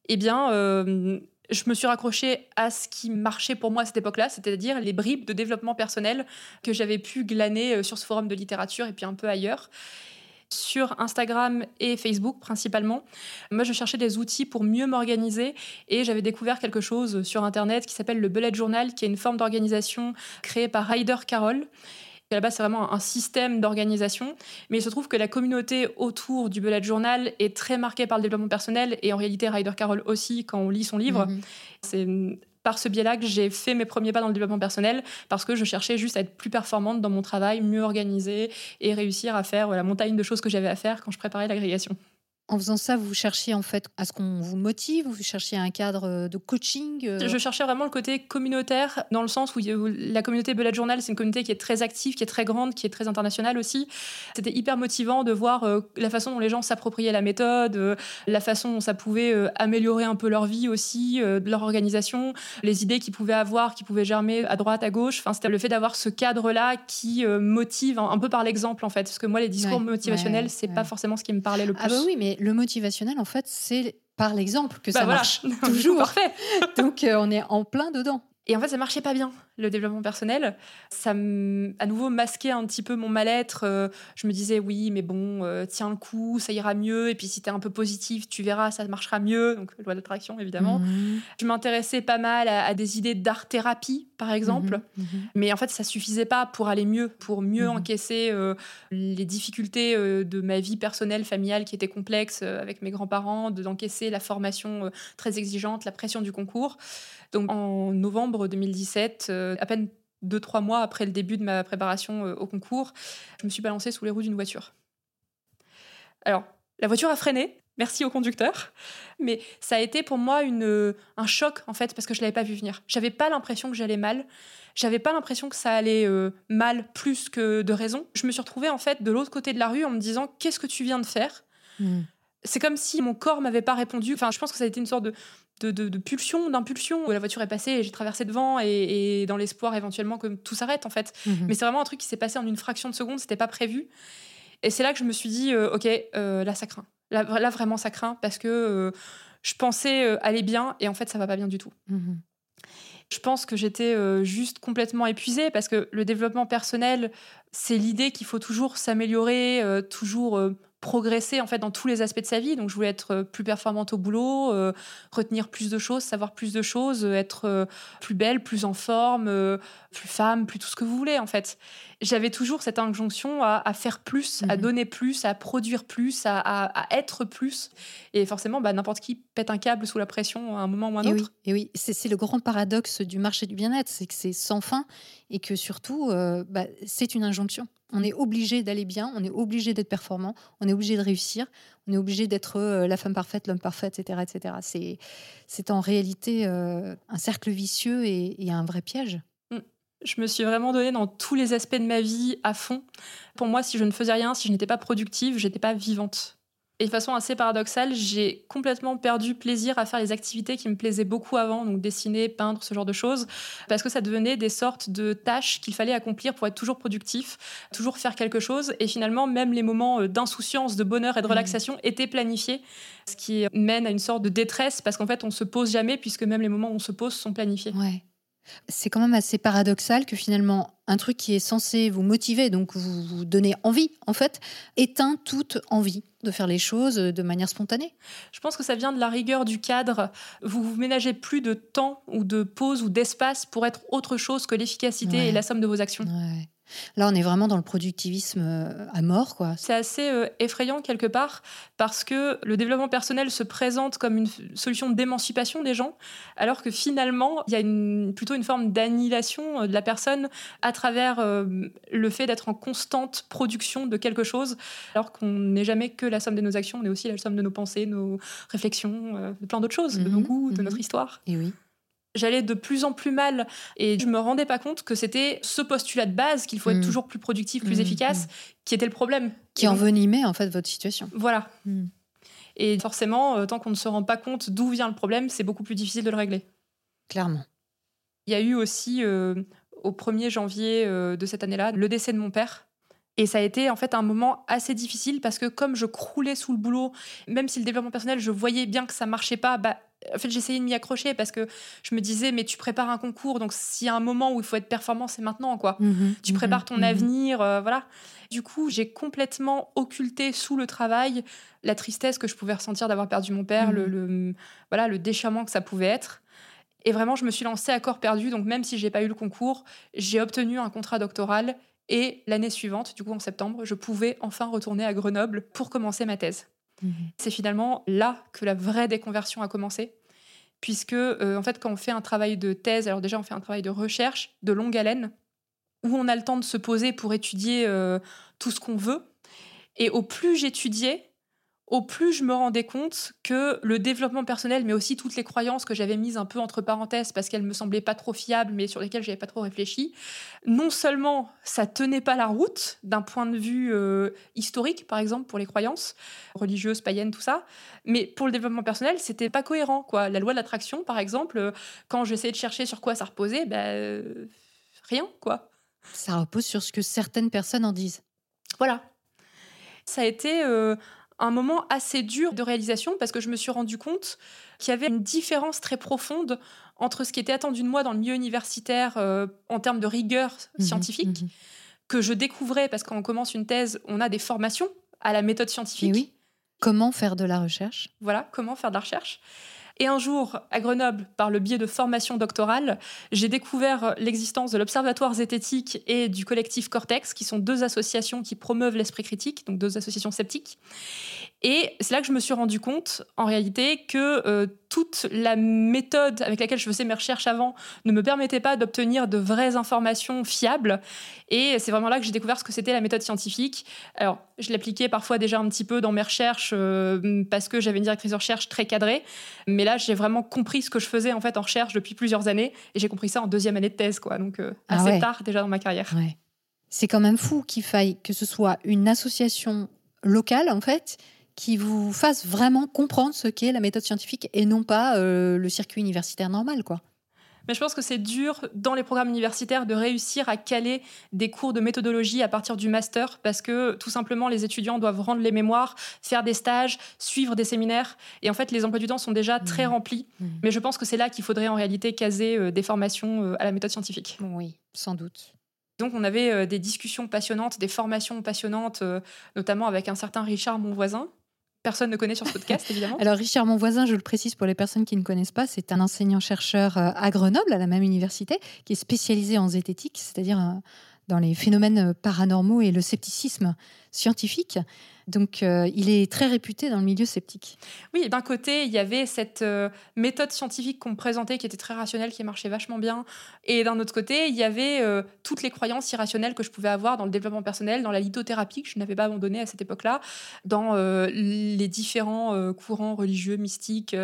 eh bien, euh, je me suis raccrochée à ce qui marchait pour moi à cette époque-là, c'est-à-dire les bribes de développement personnel que j'avais pu glaner euh, sur ce forum de littérature et puis un peu ailleurs. Sur Instagram et Facebook principalement, moi je cherchais des outils pour mieux m'organiser et j'avais découvert quelque chose sur Internet qui s'appelle le Bullet Journal, qui est une forme d'organisation créée par Ryder Carroll. Et là-bas, c'est vraiment un système d'organisation. Mais il se trouve que la communauté autour du Bullet Journal est très marquée par le développement personnel et en réalité, Ryder Carroll aussi, quand on lit son livre. Mhm. C'est par ce biais-là que j'ai fait mes premiers pas dans le développement personnel parce que je cherchais juste à être plus performante dans mon travail, mieux organisée et réussir à faire la montagne de choses que j'avais à faire quand je préparais l'agrégation. En faisant ça, vous cherchiez en fait à ce qu'on vous motive, vous cherchiez un cadre euh, de coaching. euh, Je cherchais vraiment le côté communautaire, dans le sens où la communauté Bullet Journal, c'est une communauté qui est très active, qui est très grande, qui est très internationale aussi. C'était hyper motivant de voir euh, la façon dont les gens s'appropriaient la méthode, euh, la façon dont ça pouvait améliorer un peu leur vie aussi, leur organisation, les idées qu'ils pouvaient avoir, qui pouvaient germer à droite, à gauche. Enfin, c'était le fait d'avoir ce cadre-là qui motive un, un peu par l'exemple, en fait. Parce que moi, les discours Ouais, motivationnels, ouais, c'est ouais. pas forcément ce qui me parlait le plus. Ah bah oui, mais le motivationnel, en fait, c'est par l'exemple que Bah ça voilà. marche. Toujours. Parfait. Donc euh, on est en plein dedans. Et en fait, ça marchait pas bien, le développement personnel. Ça, à nouveau, masquait un petit peu mon mal-être. Euh, je me disais, oui, mais bon, euh, tiens le coup, ça ira mieux. Et puis, si t'es un peu positif, tu verras, ça marchera mieux. Donc, loi d'attraction, évidemment. Mhm. Je m'intéressais pas mal à, à des idées d'art-thérapie, par exemple. Mhm, mhm. Mais en fait, ça suffisait pas pour aller mieux, pour mieux encaisser euh, les difficultés de ma vie personnelle, familiale qui était complexe avec mes grands-parents, de- d'encaisser la formation très exigeante, la pression du concours. Donc en novembre 2017, euh, à peine deux, trois mois après le début de ma préparation euh, au concours, je me suis balancée sous les roues d'une voiture. Alors, la voiture a freiné, merci au conducteur, mais ça a été pour moi une, un choc en fait parce que je l'avais pas vu venir. J'avais pas l'impression que j'allais mal, j'avais pas l'impression que ça allait euh, mal plus que de raison. Je me suis retrouvée en fait de l'autre côté de la rue en me disant qu'est-ce que tu viens de faire? Mhm. c'est comme si mon corps m'avait pas répondu. Enfin, je pense que ça a été une sorte de, de, de- de pulsion, d'impulsion. La voiture est passée et j'ai traversé devant et, et dans l'espoir éventuellement que tout s'arrête en fait. Mhm. Mais c'est vraiment un truc qui s'est passé en une fraction de seconde, c'était pas prévu. Et c'est là que je me suis dit, euh, ok, euh, là ça craint. Là, là, vraiment ça craint parce que euh, je pensais aller bien et en fait ça va pas bien du tout. Mhm. Je pense que j'étais juste complètement épuisée parce que le développement personnel, c'est l'idée qu'il faut toujours s'améliorer, toujours progresser en fait dans tous les aspects de sa vie. Donc je voulais être euh, plus performante au boulot, euh, retenir plus de choses, savoir plus de choses, euh, être plus belle, plus en forme, plus femme, plus tout ce que vous voulez en fait. J'avais toujours cette injonction à, à faire plus, à Mhm. donner plus, à produire plus, à, à- à être plus. Et forcément, bah, n'importe qui pète un câble sous la pression à un moment ou à un Et autre. oui, et oui. c'est le grand paradoxe du marché du bien-être, c'est que c'est sans fin et que surtout, euh, bah, c'est une injonction. On est obligé d'aller bien, on est obligé d'être performant, on est obligé de réussir, on est obligé d'être euh, la femme parfaite, l'homme parfait, etc. etc. C'est- C'est en réalité euh, un cercle vicieux et, et un vrai piège. Je me suis vraiment donnée dans tous les aspects de ma vie à fond. Pour moi, si je ne faisais rien, si je n'étais pas productive, j'étais pas vivante. Et de façon assez paradoxale, j'ai complètement perdu plaisir à faire les activités qui me plaisaient beaucoup avant, donc dessiner, peindre, ce genre de choses, parce que ça devenait des sortes de tâches qu'il fallait accomplir pour être toujours productif, toujours faire quelque chose. Et finalement, même les moments euh, d'insouciance, de bonheur et de Mhm. relaxation étaient planifiés, ce qui mène à une sorte de détresse, parce qu'en fait, on se pose jamais, puisque même les moments où on se pose sont planifiés. Ouais. C'est quand même assez paradoxal que finalement, un truc qui est censé vous motiver, donc vous, vous donner envie, en fait, éteint toute envie de faire les choses de manière spontanée. Je pense que ça vient de la rigueur du cadre. Vous vous ménagez plus de temps ou de pause ou d'espace pour être autre chose que l'efficacité Ouais. et la somme de vos actions. Ouais. Là, on est vraiment dans le productivisme euh, à mort, quoi. C'est assez euh, effrayant quelque part parce que le développement personnel se présente comme une solution d'émancipation des gens, alors que finalement, il y a une, plutôt une forme d'annihilation euh, de la personne à travers le fait d'être en constante production de quelque chose, alors qu'on n'est jamais que la somme de nos actions, on est aussi la somme de nos pensées, nos réflexions, de plein d'autres choses, de nos Mhm, goûts, de mhm. notre histoire. Et oui. J'allais de plus en plus mal et je me rendais pas compte que c'était ce postulat de base qu'il faut être Mm. toujours plus productif, plus Mm, efficace, qui était le problème. Qui envenimait, en fait, votre situation. Voilà. Mm. Et forcément, euh, tant qu'on ne se rend pas compte d'où vient le problème, c'est beaucoup plus difficile de le régler. Clairement. Il y a eu aussi, euh, au 1er janvier euh, de cette année-là, le décès de mon père. Et ça a été en fait un moment assez difficile parce que comme je croulais sous le boulot, même si le développement personnel, je voyais bien que ça marchait pas, bah, en fait j'essayais de m'y accrocher parce que je me disais mais tu prépares un concours, donc s'il y a un moment où il faut être performant, c'est maintenant quoi. Mhm, Tu mhm, prépares ton mhm. avenir, euh, voilà. Du coup, j'ai complètement occulté sous le travail la tristesse que je pouvais ressentir d'avoir perdu mon père, Mhm. le, le- voilà, le déchirement que ça pouvait être. Et vraiment, je me suis lancée à corps perdu. Donc, même si j'ai pas eu le concours, j'ai obtenu un contrat doctoral. Et l'année suivante, du coup en septembre, je pouvais enfin retourner à Grenoble pour commencer ma thèse. Mhm. C'est finalement là que la vraie déconversion a commencé. Puisque, euh, en fait, quand on fait un travail de thèse, alors déjà, on fait un travail de recherche de longue haleine, où on a le temps de se poser pour étudier euh, tout ce qu'on veut. Et au plus j'étudiais, au plus je me rendais compte que le développement personnel, mais aussi toutes les croyances que j'avais mises un peu entre parenthèses parce qu'elles me semblaient pas trop fiables, mais sur lesquelles j'avais pas trop réfléchi, non seulement ça tenait pas la route d'un point de vue euh, historique, par exemple pour les croyances religieuses, païennes, tout ça, mais pour le développement personnel, c'était pas cohérent. Quoi. La loi de l'attraction, par exemple, euh, quand j'essayais de chercher sur quoi ça reposait, ben euh, rien, quoi. Ça repose sur ce que certaines personnes en disent. Voilà. Ça a été euh, un moment assez dur de réalisation parce que je me suis rendu compte qu'il y avait une différence très profonde entre ce qui était attendu de moi dans le milieu universitaire euh, en termes de rigueur Mhm, scientifique, mhm. que je découvrais parce qu'on commence une thèse, on a des formations à la méthode Et scientifique. oui. Comment faire de la recherche? Voilà, comment faire de la recherche? Et un jour, à Grenoble, par le biais de formation doctorale, j'ai découvert l'existence de l'Observatoire zététique et du collectif Cortex, qui sont deux associations qui promeuvent l'esprit critique, donc deux associations sceptiques. Et c'est là que je me suis rendu compte, en réalité, que euh, toute la méthode avec laquelle je faisais mes recherches avant ne me permettait pas d'obtenir de vraies informations fiables. Et c'est vraiment là que j'ai découvert ce que c'était la méthode scientifique. Alors, je l'appliquais parfois déjà un petit peu dans mes recherches euh, parce que j'avais une directrice de recherche très cadrée. Mais là, j'ai vraiment compris ce que je faisais en fait en recherche depuis plusieurs années. Et j'ai compris ça en deuxième année de thèse, quoi. Donc, euh, Ah assez ouais. tard déjà dans ma carrière. Ouais. C'est quand même fou qu'il faille que ce soit une association locale, en fait, qui vous fasse vraiment comprendre ce qu'est la méthode scientifique et non pas euh, le circuit universitaire normal, quoi. Mais je pense que c'est dur dans les programmes universitaires de réussir à caler des cours de méthodologie à partir du master parce que tout simplement les étudiants doivent rendre les mémoires, faire des stages, suivre des séminaires et en fait les emplois du temps sont déjà très Mhm. remplis. Mhm. Mais je pense que c'est là qu'il faudrait en réalité caser euh, des formations euh, à la méthode scientifique. Oui, sans doute. Donc on avait des discussions passionnantes, des formations passionnantes, notamment avec un certain Richard, mon voisin. Personne ne connaît sur ce podcast évidemment. Alors Richard, mon voisin, je le précise pour les personnes qui ne connaissent pas, c'est un enseignant-chercheur euh, à Grenoble, à la même université, qui est spécialisé en zététique, c'est-à-dire euh, dans les phénomènes euh, paranormaux et le scepticisme scientifique. Donc euh, il est très réputé dans le milieu sceptique. Oui, d'un côté, il y avait cette euh, méthode scientifique qu'on me présentait qui était très rationnelle, qui marchait vachement bien. Et d'un autre côté, il y avait euh, toutes les croyances irrationnelles que je pouvais avoir dans le développement personnel, dans la lithothérapie que je n'avais pas abandonnée à cette époque-là, dans les différents courants religieux, mystiques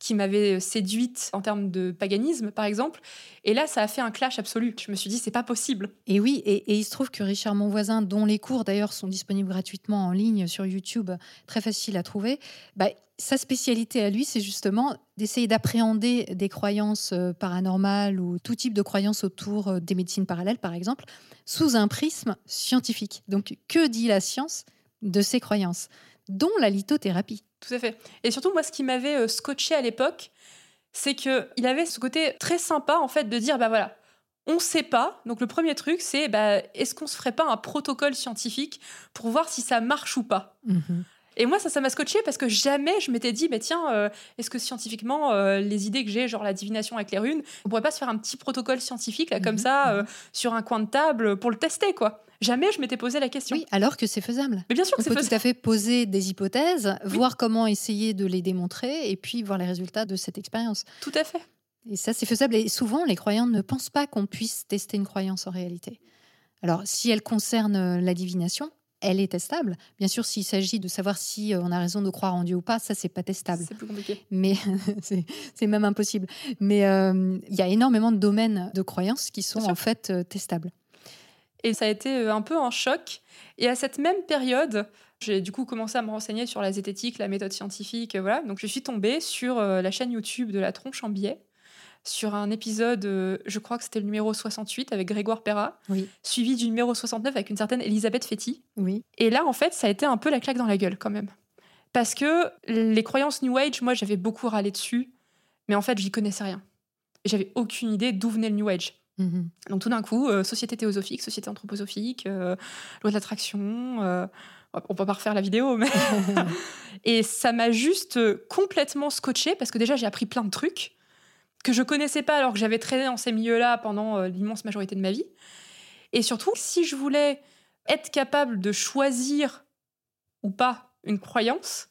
qui m'avaient séduite en termes de paganisme, par exemple. Et là, ça a fait un clash absolu. Je me suis dit, c'est pas possible. Et oui, et, et il se trouve que Richard Monvoisin, dont les cours d'ailleurs sont disponibles gratuitement en ligne sur YouTube, très facile à trouver, bah, sa spécialité à lui, c'est justement d'essayer d'appréhender des croyances euh, paranormales ou tout type de croyances autour euh, des médecines parallèles, par exemple, sous un prisme scientifique. Donc, que dit la science de ces croyances, dont la lithothérapie? Tout à fait. Et surtout, moi, ce qui m'avait euh, scotché à l'époque, c'est que il avait ce côté très sympa, en fait, de dire, bah voilà, on sait pas. Donc le premier truc, c'est, bah, est-ce qu'on se ferait pas un protocole scientifique pour voir si ça marche ou pas? Et moi, ça, ça m'a scotché parce que jamais je m'étais dit, mais tiens, euh, est-ce que scientifiquement, euh, les idées que j'ai, genre la divination avec les runes, on pourrait pas se faire un petit protocole scientifique, là, comme Mhm, ça, mhm. euh, sur un coin de table pour le tester, quoi. Jamais je m'étais posé la question. Oui, alors que c'est faisable. Mais bien sûr On que c'est peut tout faisable. à fait poser des hypothèses, voir comment essayer de les démontrer et puis voir les résultats de cette expérience. Tout à fait. Et ça, c'est faisable. Et souvent, les croyants ne pensent pas qu'on puisse tester une croyance en réalité. Alors, si elle concerne euh, la divination, elle est testable. Bien sûr, s'il s'agit de savoir si euh, on a raison de croire en Dieu ou pas, ça, c'est pas testable. C'est plus compliqué. Mais c'est même impossible. Mais euh, il y a énormément de domaines de croyances qui sont en fait euh, testables. Et ça a été un peu un choc. Et à cette même période, j'ai du coup commencé à me renseigner sur la zététique, la méthode scientifique, voilà. Donc je suis tombée sur la chaîne YouTube de la tronche en biais, sur un épisode, euh, je crois que c'était le numéro 68 avec Grégoire Perra, Oui. suivi du numéro 69 avec une certaine Elisabeth Fetty. Oui. Et là, en fait, ça a été un peu la claque dans la gueule quand même. Parce que les croyances New Age, moi, j'avais beaucoup râlé dessus, mais en fait, j'y connaissais rien. Et j'avais aucune idée d'où venait le New Age. Mhm. Donc tout d'un coup, euh, société théosophique, société anthroposophique, euh, loi de l'attraction. euh, on va pas refaire la vidéo, mais et ça m'a juste complètement scotché parce que déjà j'ai appris plein de trucs que je connaissais pas alors que j'avais traîné dans ces milieux-là pendant euh, l'immense majorité de ma vie. Et surtout, si je voulais être capable de choisir ou pas une croyance,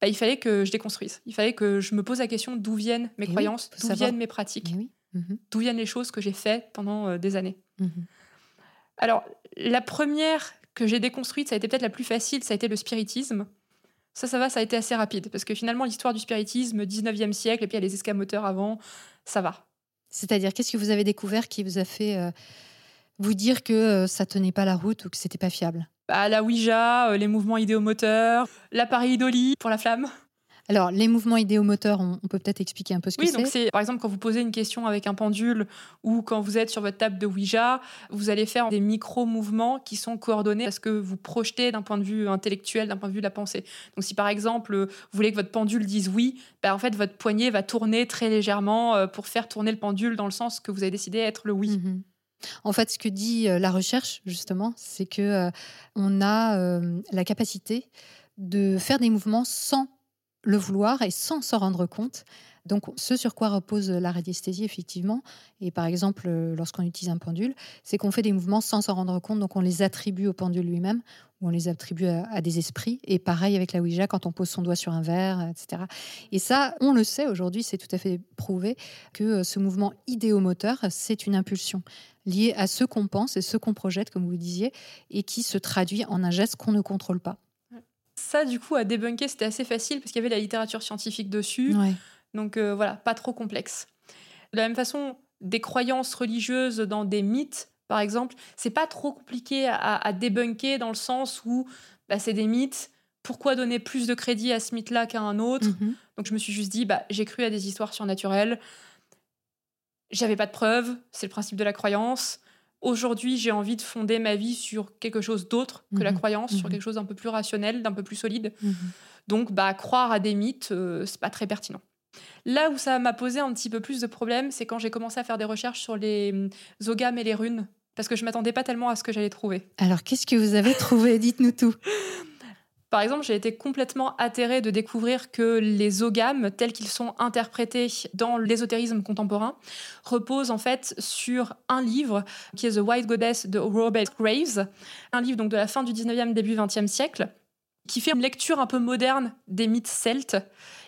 bah, il fallait que je déconstruise. Il fallait que je me pose la question d'où viennent mes Et oui, croyances, d'où viennent mes pratiques Eh oui. Mhm. d'où viennent les choses que j'ai faites pendant euh, des années. Mhm. Alors, la première que j'ai déconstruite, ça a été peut-être la plus facile, ça a été le spiritisme. Ça, ça va, ça a été assez rapide, parce que finalement, l'histoire du spiritisme, 19e siècle, et puis il y a les escamoteurs avant, ça va. C'est-à-dire, qu'est-ce que vous avez découvert qui vous a fait euh, vous dire que euh, ça tenait pas la route ou que c'était pas fiable? Bah, la Ouija, euh, les mouvements idéomoteurs, l'appareil idoli pour la flamme. Alors, les mouvements idéomoteurs, on, on peut peut-être expliquer un peu ce que Oui, donc c'est. c'est par exemple quand vous posez une question avec un pendule ou quand vous êtes sur votre table de Ouija, vous allez faire des micro-mouvements qui sont coordonnés parce que vous projetez d'un point de vue intellectuel, d'un point de vue de la pensée. Donc si par exemple vous voulez que votre pendule dise oui, bah, en fait votre poignet va tourner très légèrement euh, pour faire tourner le pendule dans le sens que vous avez décidé être le oui. Mhm. En fait, ce que dit euh, la recherche, justement, c'est que euh, on a euh, la capacité de faire des mouvements sans le vouloir et sans s'en rendre compte. Donc, ce sur quoi repose la radiesthésie, effectivement, et par exemple, euh, lorsqu'on utilise un pendule, c'est qu'on fait des mouvements sans s'en rendre compte, donc on les attribue au pendule lui-même, ou on les attribue à, des esprits. Et pareil avec la Ouija, quand on pose son doigt sur un verre, etc. Et ça, on le sait aujourd'hui, c'est tout à fait prouvé que euh, ce mouvement idéomoteur, c'est une impulsion liée à ce qu'on pense et ce qu'on projette, comme vous disiez, et qui se traduit en un geste qu'on ne contrôle pas. Ça du coup à débunker c'était assez facile parce qu'il y avait la littérature scientifique dessus. Ouais. Donc euh, voilà, pas trop complexe. De la même façon, des croyances religieuses dans des mythes, par exemple, c'est pas trop compliqué à, à débunker dans le sens où bah, c'est des mythes. Pourquoi donner plus de crédit à ce mythe-là qu'à un autre? Mhm. Donc je me suis juste dit, bah, j'ai cru à des histoires surnaturelles. J'avais pas de preuves, c'est le principe de la croyance. Aujourd'hui, j'ai envie de fonder ma vie sur quelque chose d'autre que la Mhm. croyance, sur Mhm. quelque chose d'un peu plus rationnel, d'un peu plus solide. Mhm. Donc, bah, croire à des mythes, euh, c'est pas très pertinent. Là où ça m'a posé un petit peu plus de problèmes, c'est quand j'ai commencé à faire des recherches sur les hum, ogames et les runes, parce que je m'attendais pas tellement à ce que j'allais trouver. Alors, qu'est-ce que vous avez trouvé? Dites-nous tout. Par exemple, j'ai été complètement atterrée de découvrir que les ogames, tels qu'ils sont interprétés dans l'ésotérisme contemporain, reposent en fait sur un livre qui est The White Goddess de Robert Graves, un livre donc de la fin du 19e, début 20e siècle, qui fait une lecture un peu moderne des mythes celtes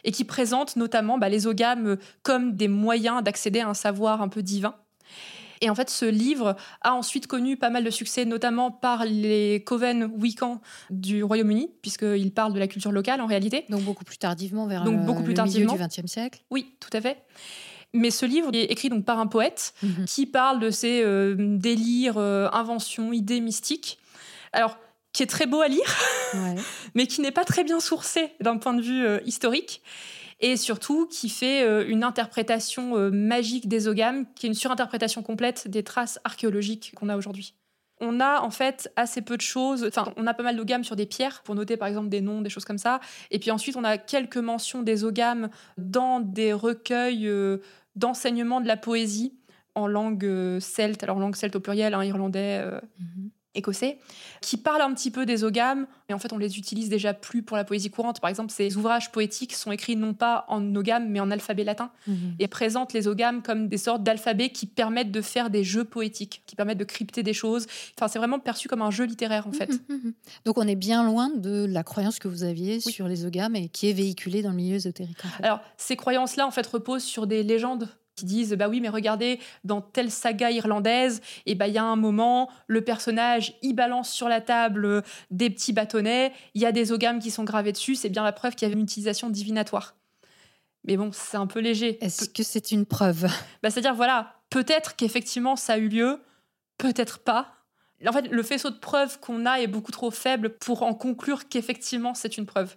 et qui présente notamment bah, les ogames comme des moyens d'accéder à un savoir un peu divin. Et en fait, ce livre a ensuite connu pas mal de succès, notamment par les coven wiccans du Royaume-Uni, puisqu'il parle de la culture locale en réalité. Donc, beaucoup plus tardivement, vers Donc, le, beaucoup plus le tardivement. milieu du XXe siècle. Oui, tout à fait. Mais ce livre est écrit donc par un poète Mhm. qui parle de ses euh, délires, euh, inventions, idées mystiques. Alors, qui est très beau à lire, Ouais. mais qui n'est pas très bien sourcé d'un point de vue euh, historique. Et surtout, qui fait euh, une interprétation euh, magique des ogames, qui est une surinterprétation complète des traces archéologiques qu'on a aujourd'hui. On a en fait assez peu de choses. Enfin, on a pas mal d'ogames sur des pierres pour noter par exemple des noms, des choses comme ça. Et puis ensuite, on a quelques mentions des ogames dans des recueils euh, d'enseignement de la poésie en langue celte, alors langue celte au pluriel, hein, irlandais, Mhm. Écossais, qui parlent un petit peu des ogames, mais en fait on les utilise déjà plus pour la poésie courante. Par exemple, ces ouvrages poétiques sont écrits non pas en ogame, mais en alphabet latin, Mhm. et présentent les ogames comme des sortes d'alphabets qui permettent de faire des jeux poétiques, qui permettent de crypter des choses. Enfin, c'est vraiment perçu comme un jeu littéraire en fait. Mhm, mhm. Donc on est bien loin de la croyance que vous aviez sur les ogames et qui est véhiculée dans le milieu ésotérique. en fait. Alors, ces croyances-là, en fait, reposent sur des légendes qui disent bah oui mais regardez dans telle saga irlandaise et bah il y a un moment le personnage y balance sur la table euh, des petits bâtonnets il y a des ogames qui sont gravés dessus c'est bien la preuve qu'il y avait une utilisation divinatoire. Mais bon c'est un peu léger. Est-ce que c'est une preuve? Bah, c'est à dire voilà peut-être qu'effectivement ça a eu lieu peut-être pas. En fait le faisceau de preuves qu'on a est beaucoup trop faible pour en conclure qu'effectivement c'est une preuve.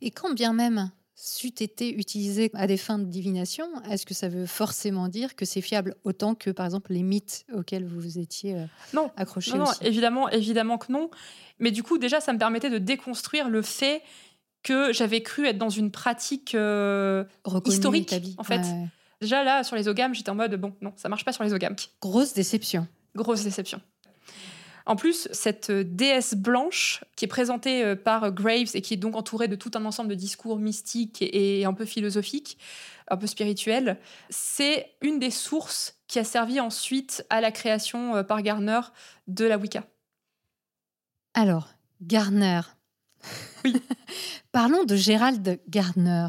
Et quand bien même? C'eût été utilisé à des fins de divination, est-ce que ça veut forcément dire que c'est fiable autant que, par exemple, les mythes auxquels vous vous étiez euh, non accrochés Non, évidemment, évidemment que non. Mais du coup, déjà, ça me permettait de déconstruire le fait que j'avais cru être dans une pratique. euh, historique, en fait. Ouais. Déjà là, sur les ogames, j'étais en mode bon, non, ça marche pas sur les ogames. Grosse déception. Grosse déception. En plus, cette euh, déesse blanche qui est présentée euh, par Graves et qui est donc entourée de tout un ensemble de discours mystiques et un peu philosophiques, un peu spirituels, c'est une des sources qui a servi ensuite à la création euh, par Garner de la Wicca. Alors, Garner. Oui. Parlons de Gérald Gardner,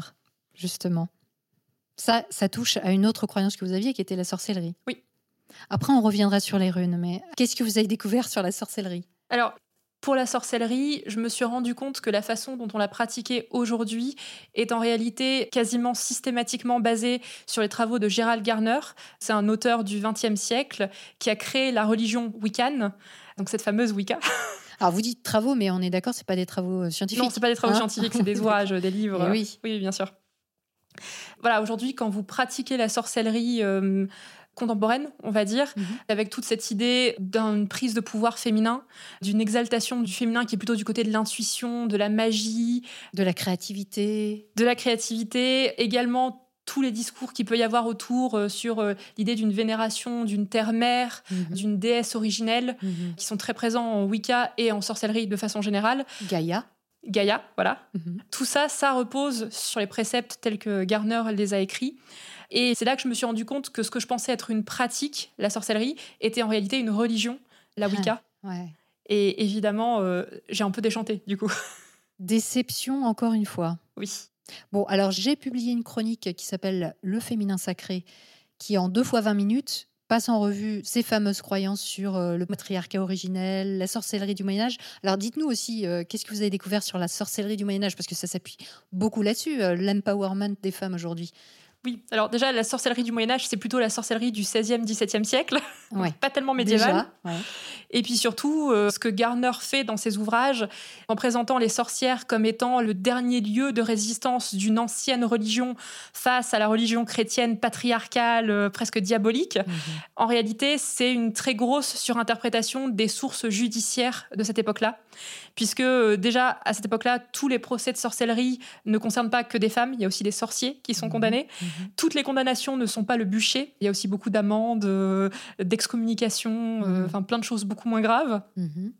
justement. Ça, ça touche à une autre croyance que vous aviez, qui était la sorcellerie. Oui. Après, on reviendra sur les runes, mais qu'est-ce que vous avez découvert sur la sorcellerie? Alors, pour la sorcellerie, je me suis rendu compte que la façon dont on la pratiquait aujourd'hui est en réalité quasiment systématiquement basée sur les travaux de Gerald Garner. C'est un auteur du XXe siècle qui a créé la religion Wiccan, donc cette fameuse Wicca. Alors, vous dites travaux, mais on est d'accord, c'est pas des travaux euh, scientifiques. Non, c'est pas des travaux hein scientifiques, c'est des ouvrages, des livres. Eh oui. oui, bien sûr. Voilà, aujourd'hui, quand vous pratiquez la sorcellerie euh, contemporaine, on va dire, Mhm. avec toute cette idée d'une prise de pouvoir féminin, d'une exaltation du féminin qui est plutôt du côté de l'intuition, de la magie, De la créativité. de la créativité, également tous les discours qu'il peut y avoir autour euh, sur euh, l'idée d'une vénération d'une terre-mère, Mhm. d'une déesse originelle, Mhm. qui sont très présents en Wicca et en sorcellerie de façon générale. Gaïa. Gaïa, voilà. Mhm. Tout ça, ça repose sur les préceptes tels que Garner les a écrits. Et c'est là que je me suis rendu compte que ce que je pensais être une pratique, la sorcellerie, était en réalité une religion, la Wicca. Ouais. Et évidemment, euh, j'ai un peu déchanté, du coup. Déception, encore une fois. oui. Bon, alors j'ai publié une chronique qui s'appelle Le féminin sacré, qui en deux fois 20 minutes passe en revue ces fameuses croyances sur euh, le patriarcat originel, la sorcellerie du Moyen Âge. Alors dites-nous aussi, euh, qu'est-ce que vous avez découvert sur la sorcellerie du Moyen Âge? Parce que ça s'appuie beaucoup là-dessus, euh, l'empowerment des femmes aujourd'hui. Oui, alors déjà, la sorcellerie du Moyen-Âge, c'est plutôt la sorcellerie du 16e, 17e siècle, Ouais. pas tellement médiévale. Déjà, ouais. Et puis surtout, euh, ce que Garner fait dans ses ouvrages, en présentant les sorcières comme étant le dernier lieu de résistance d'une ancienne religion face à la religion chrétienne patriarcale, euh, presque diabolique, Mhm. en réalité, c'est une très grosse surinterprétation des sources judiciaires de cette époque-là. Puisque euh, déjà, à cette époque-là, tous les procès de sorcellerie ne concernent pas que des femmes, il y a aussi des sorciers qui sont Mhm. condamnés. Mhm. Toutes les condamnations ne sont pas le bûcher, il y a aussi beaucoup d'amendes, euh, d'excommunications, euh, Mhm. enfin plein de choses beaucoup moins graves. Mhm.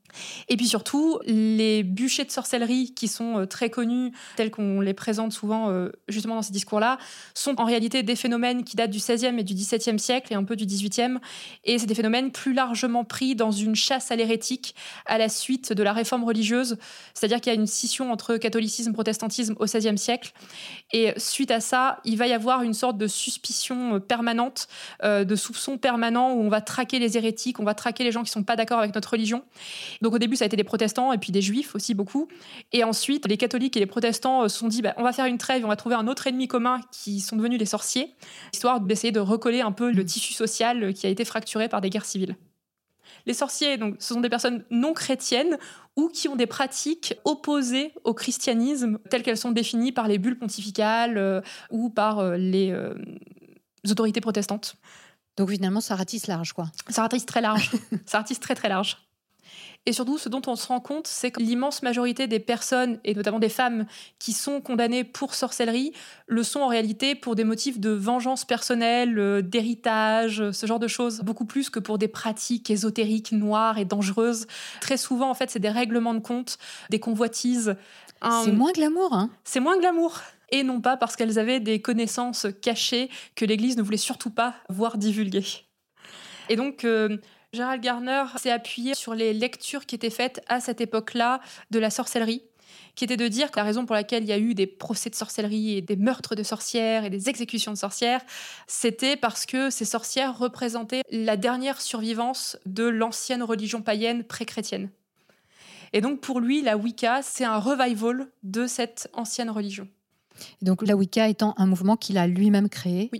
Et puis surtout, les bûchers de sorcellerie qui sont euh, très connus, tels qu'on les présente souvent euh, justement dans ces discours-là, sont en réalité des phénomènes qui datent du XVIe et du XVIIe siècle et un peu du XVIIIe. Et c'est des phénomènes plus largement pris dans une chasse à l'hérétique à la suite de la réforme religieuse. C'est-à-dire qu'il y a une scission entre catholicisme et protestantisme au XVIe siècle. Et suite à ça, il va y avoir une sorte de suspicion euh, permanente, euh, de soupçon permanent où on va traquer les hérétiques, on va traquer les gens qui sont pas d'accord avec notre religion. Donc au début, ça a été des protestants et puis des juifs aussi beaucoup. Et ensuite, les catholiques et les protestants euh, se sont dit, bah, on va faire une trêve, on va trouver un autre ennemi commun qui sont devenus les sorciers, histoire d'essayer de recoller un peu le tissu social qui a été fracturé par des guerres civiles. Les sorciers, donc, ce sont des personnes non chrétiennes ou qui ont des pratiques opposées au christianisme, telles qu'elles sont définies par les bulles pontificales euh, ou par euh, les euh, autorités protestantes. Donc finalement, ça ratisse large, quoi. Ça ratisse très large. ça ratisse très très large. Et surtout, ce dont on se rend compte, c'est que l'immense majorité des personnes, et notamment des femmes, qui sont condamnées pour sorcellerie, le sont en réalité pour des motifs de vengeance personnelle, euh, d'héritage, ce genre de choses, beaucoup plus que pour des pratiques ésotériques, noires et dangereuses. Très souvent, en fait, c'est des règlements de compte, des convoitises. C'est moins glamour, hein C'est moins glamour et non pas parce qu'elles avaient des connaissances cachées que l'Église ne voulait surtout pas voir divulguer. Et donc, euh, Gérald Garner s'est appuyé sur les lectures qui étaient faites à cette époque-là de la sorcellerie, qui était de dire que la raison pour laquelle il y a eu des procès de sorcellerie et des meurtres de sorcières et des exécutions de sorcières, c'était parce que ces sorcières représentaient la dernière survivance de l'ancienne religion païenne pré-chrétienne. Et donc pour lui, la Wicca, c'est un revival de cette ancienne religion. donc la Wicca étant un mouvement qu'il a lui-même créé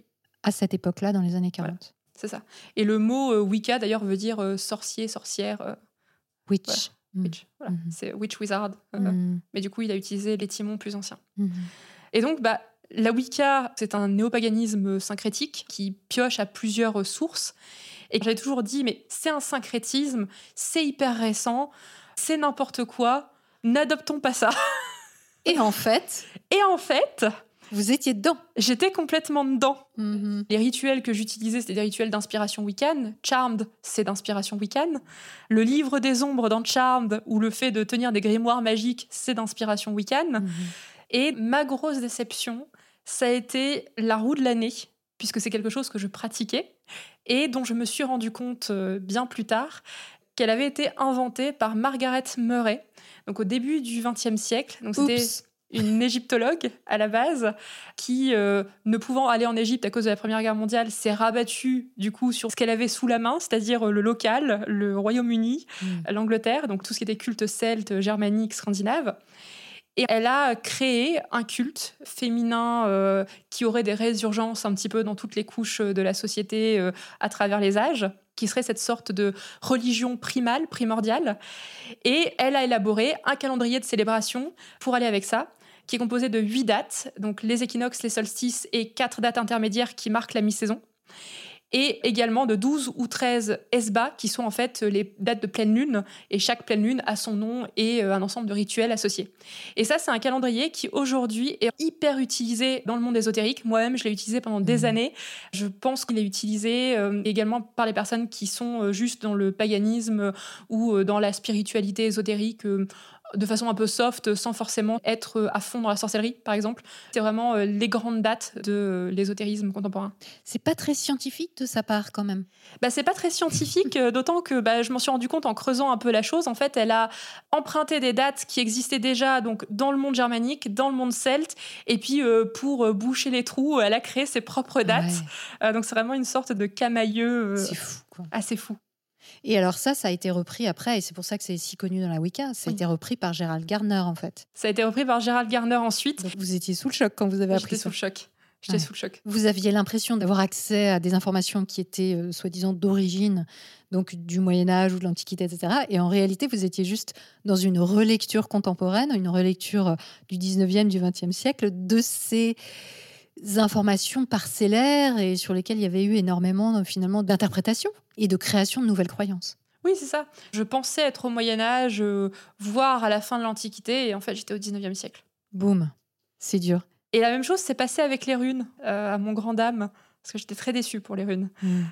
à cette époque-là, dans les années 40. C'est ça. Et le mot euh, Wicca, d'ailleurs, veut dire euh, sorcier, sorcière. Euh, witch. Mm. Witch. Mm-hmm. C'est witch wizard. Mm. Mais du coup, il a utilisé les timons plus anciens. Mm-hmm. Et donc, bah, la Wicca, c'est un néopaganisme syncrétique qui pioche à plusieurs sources. Et j'ai toujours dit, mais c'est un syncrétisme, c'est hyper récent, c'est n'importe quoi, n'adoptons pas ça. Et en fait Et en fait, vous étiez dedans. J'étais complètement dedans. Mm-hmm. Les rituels que j'utilisais, c'était des rituels d'inspiration Wiccan. Charmed, c'est d'inspiration Wiccan. Le livre des ombres dans Charmed, ou le fait de tenir des grimoires magiques, c'est d'inspiration Wiccan. Mm-hmm. Et ma grosse déception, ça a été la roue de l'année, puisque c'est quelque chose que je pratiquais et dont je me suis rendu compte euh, bien plus tard qu'elle avait été inventée par Margaret Murray, donc au début du XXe siècle. Donc c'était une égyptologue à la base qui, euh, ne pouvant aller en Égypte à cause de la Première Guerre mondiale, s'est rabattue du coup sur ce qu'elle avait sous la main, c'est-à-dire euh, le local, le Royaume-Uni, mm. l'Angleterre, donc tout ce qui était culte celte, germanique, scandinave. Et elle a créé un culte féminin euh, qui aurait des résurgences un petit peu dans toutes les couches de la société à travers les âges qui serait cette sorte de religion primale, primordiale. Et elle a élaboré un calendrier de célébration pour aller avec ça, qui est composé de huit dates, donc les équinoxes, les solstices et quatre dates intermédiaires qui marquent la mi-saison et également de 12 ou 13 esba, qui sont en fait les dates de pleine lune, et chaque pleine lune a son nom et euh, un ensemble de rituels associés. Et ça, c'est un calendrier qui aujourd'hui est hyper utilisé dans le monde ésotérique. Moi-même, je l'ai utilisé pendant des mmh. années. Je pense qu'il est utilisé euh, également par les personnes qui sont euh, juste dans le paganisme ou dans la spiritualité ésotérique de façon un peu soft, sans forcément être à fond dans la sorcellerie, par exemple. C'est vraiment euh, les grandes dates de l'ésotérisme contemporain. C'est pas très scientifique de sa part, quand même. Bah, c'est pas très scientifique, euh, d'autant que bah, je m'en suis rendu compte en creusant un peu la chose. En fait, elle a emprunté des dates qui existaient déjà donc dans le monde germanique, dans le monde celte, et puis euh, pour boucher les trous, elle a créé ses propres dates. donc c'est vraiment une sorte de camailleux assez fou. Et alors ça, ça a été repris après, et c'est pour ça que c'est si connu dans la Wicca. Ça a été repris par Gérald Garner, en fait. Ça a été repris par Gérald Garner ensuite. vous étiez sous le choc quand vous avez appris ça. sous le choc. J'étais sous le choc. Vous aviez l'impression d'avoir accès à des informations qui étaient euh, soi-disant d'origine, donc du Moyen Âge ou de l'Antiquité, etc. Et en réalité, vous étiez juste dans une relecture contemporaine, une relecture euh, du 19e, du 20e siècle de ces informations parcellaires et sur lesquelles il y avait eu énormément finalement d'interprétations et de création de nouvelles croyances. Oui, c'est ça. Je pensais être au Moyen Âge, euh, voire à la fin de l'Antiquité, et en fait j'étais au 19e siècle. Boum, c'est dur. Et la même chose s'est passée avec les runes, euh, à mon grand dame, parce que j'étais très déçue pour les runes. Hmm.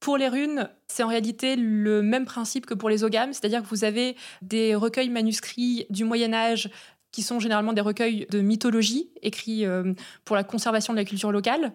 Pour les runes, c'est en réalité le même principe que pour les ogames, c'est-à-dire que vous avez des recueils manuscrits du Moyen Âge qui sont généralement des recueils de mythologie écrits euh, pour la conservation de la culture locale.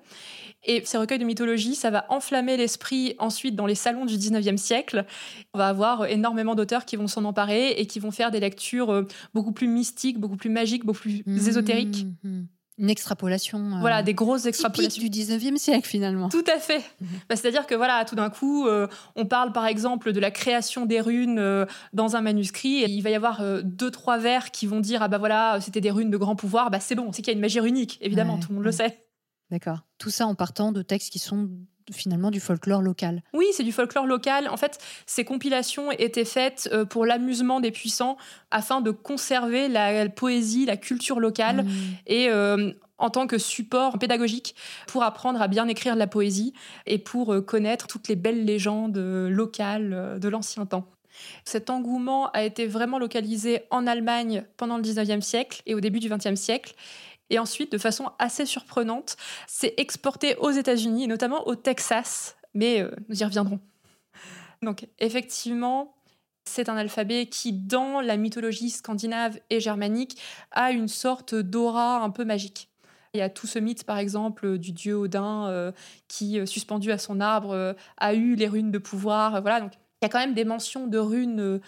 Et ces recueils de mythologie, ça va enflammer l'esprit ensuite dans les salons du 19e siècle. On va avoir énormément d'auteurs qui vont s'en emparer et qui vont faire des lectures euh, beaucoup plus mystiques, beaucoup plus magiques, beaucoup plus mmh, ésotériques. Mmh, mmh une extrapolation. Euh, voilà, des grosses extrapolations. du 19e siècle finalement. Tout à fait. Mhm. Bah, c'est-à-dire que voilà, tout d'un coup, euh, on parle par exemple de la création des runes euh, dans un manuscrit et il va y avoir deux, trois vers qui vont dire Ah bah voilà, c'était des runes de grand pouvoir. Bah c'est bon, c'est qu'il y a une magie unique, évidemment, tout le monde le sait. D'accord. Tout ça en partant de textes qui sont finalement du folklore local. Oui, c'est du folklore local. En fait, ces compilations étaient faites euh, pour l'amusement des puissants afin de conserver la, poésie, la culture locale mmh. et euh, en tant que support pédagogique pour apprendre à bien écrire de la poésie et pour euh, connaître toutes les belles légendes locales de l'ancien temps. Cet engouement a été vraiment localisé en Allemagne pendant le 19e siècle et au début du 20e siècle. Et ensuite, de façon assez surprenante, c'est exporté aux États-Unis, notamment au Texas. Mais euh, nous y reviendrons. Donc, effectivement, c'est un alphabet qui, dans la mythologie scandinave et germanique, a une sorte d'aura un peu magique. Il y a tout ce mythe, par exemple, du dieu Odin euh, qui, euh, suspendu à son arbre, a eu les runes de pouvoir. voilà, donc il y a quand même des mentions de runes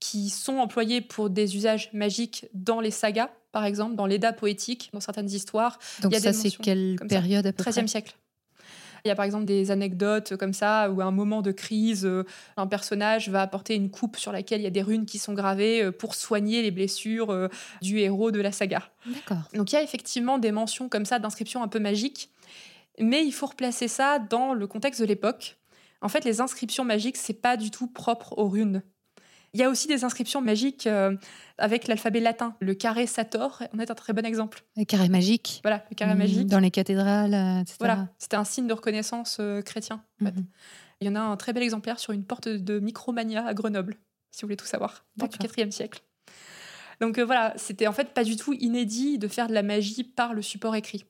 qui sont employées pour des usages magiques dans les sagas par exemple, dans l'Eda poétique, dans certaines histoires. Donc ça, c'est quelle période à peu 13e siècle. Il y a par exemple des anecdotes comme ça, où à un moment de crise, euh, un personnage va apporter une coupe sur laquelle il y a des runes qui sont gravées euh, pour soigner les blessures euh, du héros de la saga. D'accord. Donc il y a effectivement des mentions comme ça d'inscriptions un peu magiques, mais il faut replacer ça dans le contexte de l'époque. En fait, les inscriptions magiques, c'est pas du tout propre aux runes. Il y a aussi des inscriptions magiques euh, avec l'alphabet latin. Le carré Sator en est un très bon exemple. Le carré magique. Voilà, le carré magique. Dans les cathédrales, euh, etc. Voilà, c'était un signe de reconnaissance euh, chrétien. Mhm. Il y en a un très bel exemplaire sur une porte de Micromania à Grenoble, si vous voulez tout savoir, du IVe siècle. Donc voilà, c'était en fait pas du tout inédit de faire de la magie par le support écrit.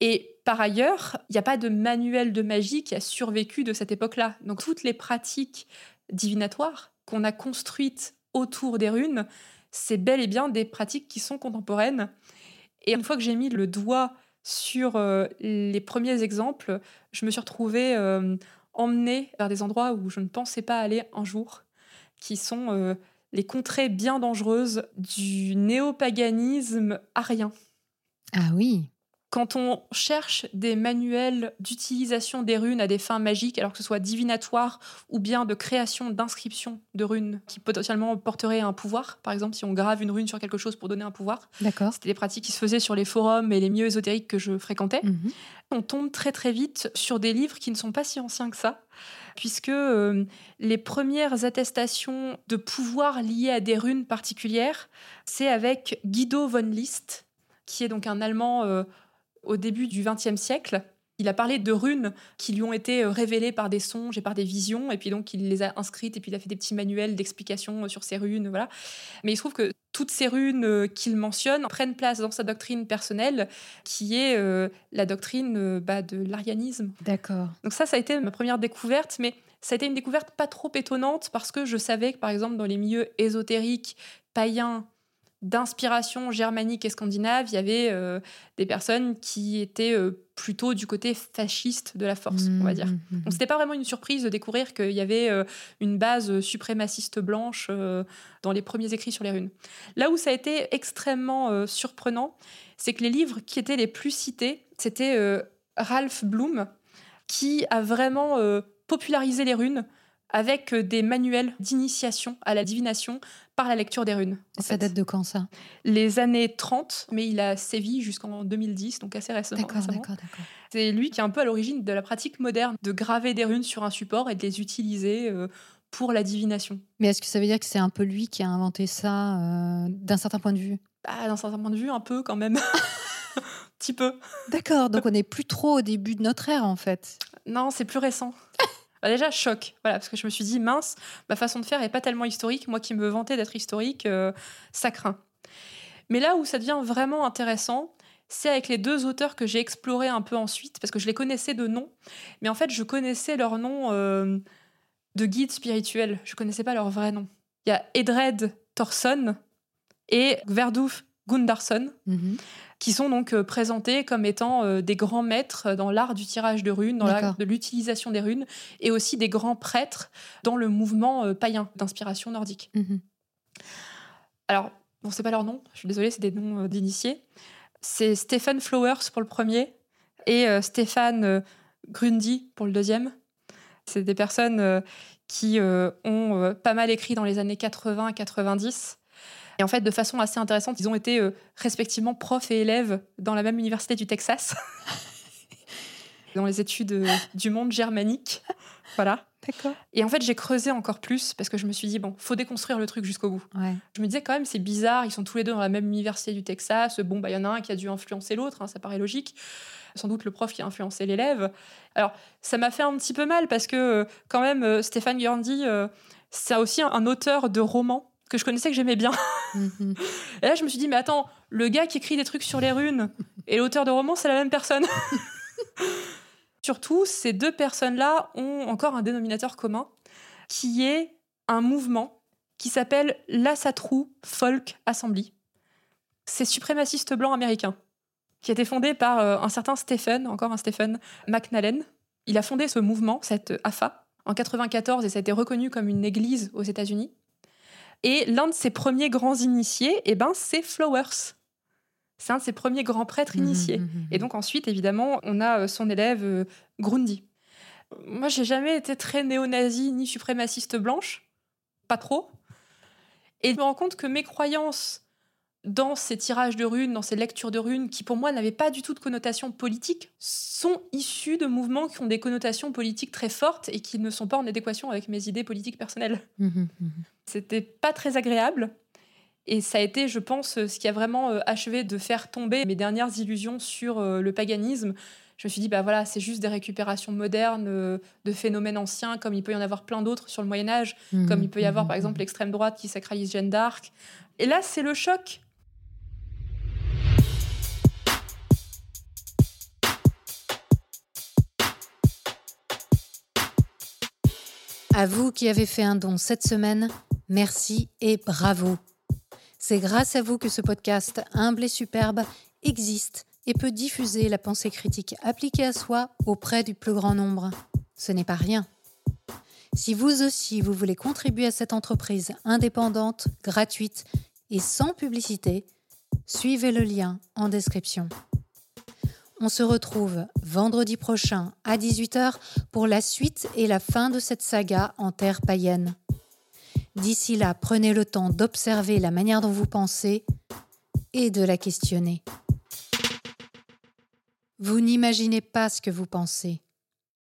Et par ailleurs, il n'y a pas de manuel de magie qui a survécu de cette époque-là. Donc toutes les pratiques divinatoires qu'on a construites autour des runes, c'est bel et bien des pratiques qui sont contemporaines. Et une fois que j'ai mis le doigt sur euh, les premiers exemples, je me suis retrouvée euh, emmenée vers des endroits où je ne pensais pas aller un jour, qui sont euh, les contrées bien dangereuses du néopaganisme arien. Ah oui quand on cherche des manuels d'utilisation des runes à des fins magiques, alors que ce soit divinatoire ou bien de création d'inscriptions de runes qui potentiellement porteraient un pouvoir, par exemple si on grave une rune sur quelque chose pour donner un pouvoir, c'était des pratiques qui se faisaient sur les forums et les milieux ésotériques que je fréquentais, mhm. on tombe très très vite sur des livres qui ne sont pas si anciens que ça, puisque euh, les premières attestations de pouvoir liées à des runes particulières, c'est avec Guido von List, qui est donc un Allemand euh, au début du XXe siècle. Il a parlé de runes qui lui ont été euh, révélées par des songes et par des visions, et puis donc il les a inscrites, et puis il a fait des petits manuels d'explication euh, sur ces runes, voilà. Mais il se trouve que toutes ces runes euh, qu'il mentionne prennent place dans sa doctrine personnelle, qui est la doctrine bah, de l'arianisme. D'accord. Donc ça, ça a été ma première découverte, mais ça a été une découverte pas trop étonnante parce que je savais que par exemple dans les milieux ésotériques païens d'inspiration germanique et scandinave, il y avait euh, des personnes qui étaient euh, plutôt du côté fasciste de la force, on va dire. Mmh, mmh, mmh. Donc c'était pas vraiment une surprise de découvrir qu'il y avait euh, une base suprémaciste blanche dans les premiers écrits sur les runes. Là où ça a été extrêmement surprenant, c'est que les livres qui étaient les plus cités, c'était Ralph Bloom, qui a vraiment popularisé les runes avec des manuels d'initiation à la divination par la lecture des runes. Ça date de quand ça? Les années 30, mais il a sévi jusqu'en 2010, donc assez récemment. D'accord, d'accord, d'accord. C'est lui qui est un peu à l'origine de la pratique moderne de graver des runes sur un support et de les utiliser euh, pour la divination. Mais est-ce que ça veut dire que c'est un peu lui qui a inventé ça euh, d'un certain point de vue? Bah, D'un certain point de vue, un peu quand même. un petit peu. D'accord, donc on n'est plus trop au début de notre ère en fait. Non, c'est plus récent. Bah, déjà, choc, voilà, parce que je me suis dit, mince, ma façon de faire est pas tellement historique. Moi qui me vantais d'être historique, euh, ça craint. Mais là où ça devient vraiment intéressant, c'est avec les deux auteurs que j'ai explorés un peu ensuite, parce que je les connaissais de nom, mais en fait, je connaissais leur nom euh, de guide spirituel. Je connaissais pas leur vrai nom. Il y a Edred Thorson et Verduf Gundarsson. Mhm qui sont donc euh, présentés comme étant euh, des grands maîtres dans l'art du tirage de runes, dans l'art de l'utilisation des runes, et aussi des grands prêtres dans le mouvement euh, païen d'inspiration nordique. Mhm. Alors, bon, c'est pas leur nom, je suis désolée, c'est des noms d'initiés. C'est Stephen Flowers pour le premier et Stéphane Grundy pour le deuxième. C'est des personnes qui ont pas mal écrit dans les années 80-90 et en fait, de façon assez intéressante, ils ont été euh, respectivement profs et élèves dans la même université du Texas, dans les études euh, du monde germanique. Voilà. D'accord. Et en fait, j'ai creusé encore plus parce que je me suis dit, bon, faut déconstruire le truc jusqu'au bout. Ouais. Je me disais quand même, c'est bizarre, ils sont tous les deux dans la même université du Texas. Bon, bah, il y en a un qui a dû influencer l'autre, hein, ça paraît logique. Sans doute le prof qui a influencé l'élève. Alors, ça m'a fait un petit peu mal parce que, euh, quand même, Stéphane Gurndi, euh, c'est aussi un auteur de romans que je connaissais, que j'aimais bien. Mhm. Et là, je me suis dit, mais attends, le gars qui écrit des trucs sur les runes et l'auteur de romans, c'est la même personne. Surtout, ces deux personnes-là ont encore un dénominateur commun, qui est un mouvement qui s'appelle l'Assatrou Folk Assembly. C'est suprémaciste blanc américain, qui a été fondé par euh, un certain Stephen, encore un Stephen McNallen. Il a fondé ce mouvement, cette AFA, en 94 et ça a été reconnu comme une église aux États-Unis. Et l'un de ses premiers grands initiés, eh ben, c'est Flowers. C'est un de ses premiers grands prêtres initiés. Mhm, mhm, Et donc ensuite, évidemment, on a euh, son élève euh, Grundy. Moi, j'ai jamais été très néo-nazie ni suprémaciste blanche, pas trop. Et je me rends compte que mes croyances dans ces tirages de runes, dans ces lectures de runes, qui pour moi n'avaient pas du tout de connotation politique, sont issues de mouvements qui ont des connotations politiques très fortes et qui ne sont pas en adéquation avec mes idées politiques personnelles. mhm, mhm. C'était pas très agréable. Et ça a été, je pense, ce qui a vraiment euh, achevé de faire tomber mes dernières illusions sur euh, le paganisme. Je me suis dit, bah voilà, c'est juste des récupérations modernes euh, de phénomènes anciens, comme il peut y en avoir plein d'autres sur le Moyen Âge, comme il peut y avoir par exemple l'extrême droite qui sacralise Jeanne d'Arc. Et là, c'est le choc. À vous qui avez fait un don cette semaine, merci et bravo. C'est grâce à vous que ce podcast humble et superbe existe et peut diffuser la pensée critique appliquée à soi auprès du plus grand nombre. Ce n'est pas rien. Si vous aussi vous voulez contribuer à cette entreprise indépendante, gratuite et sans publicité, suivez le lien en description. On se retrouve vendredi prochain à 18h pour la suite et la fin de cette saga en terre païenne. D'ici là, prenez le temps d'observer la manière dont vous pensez et de la questionner. Vous n'imaginez pas ce que vous pensez.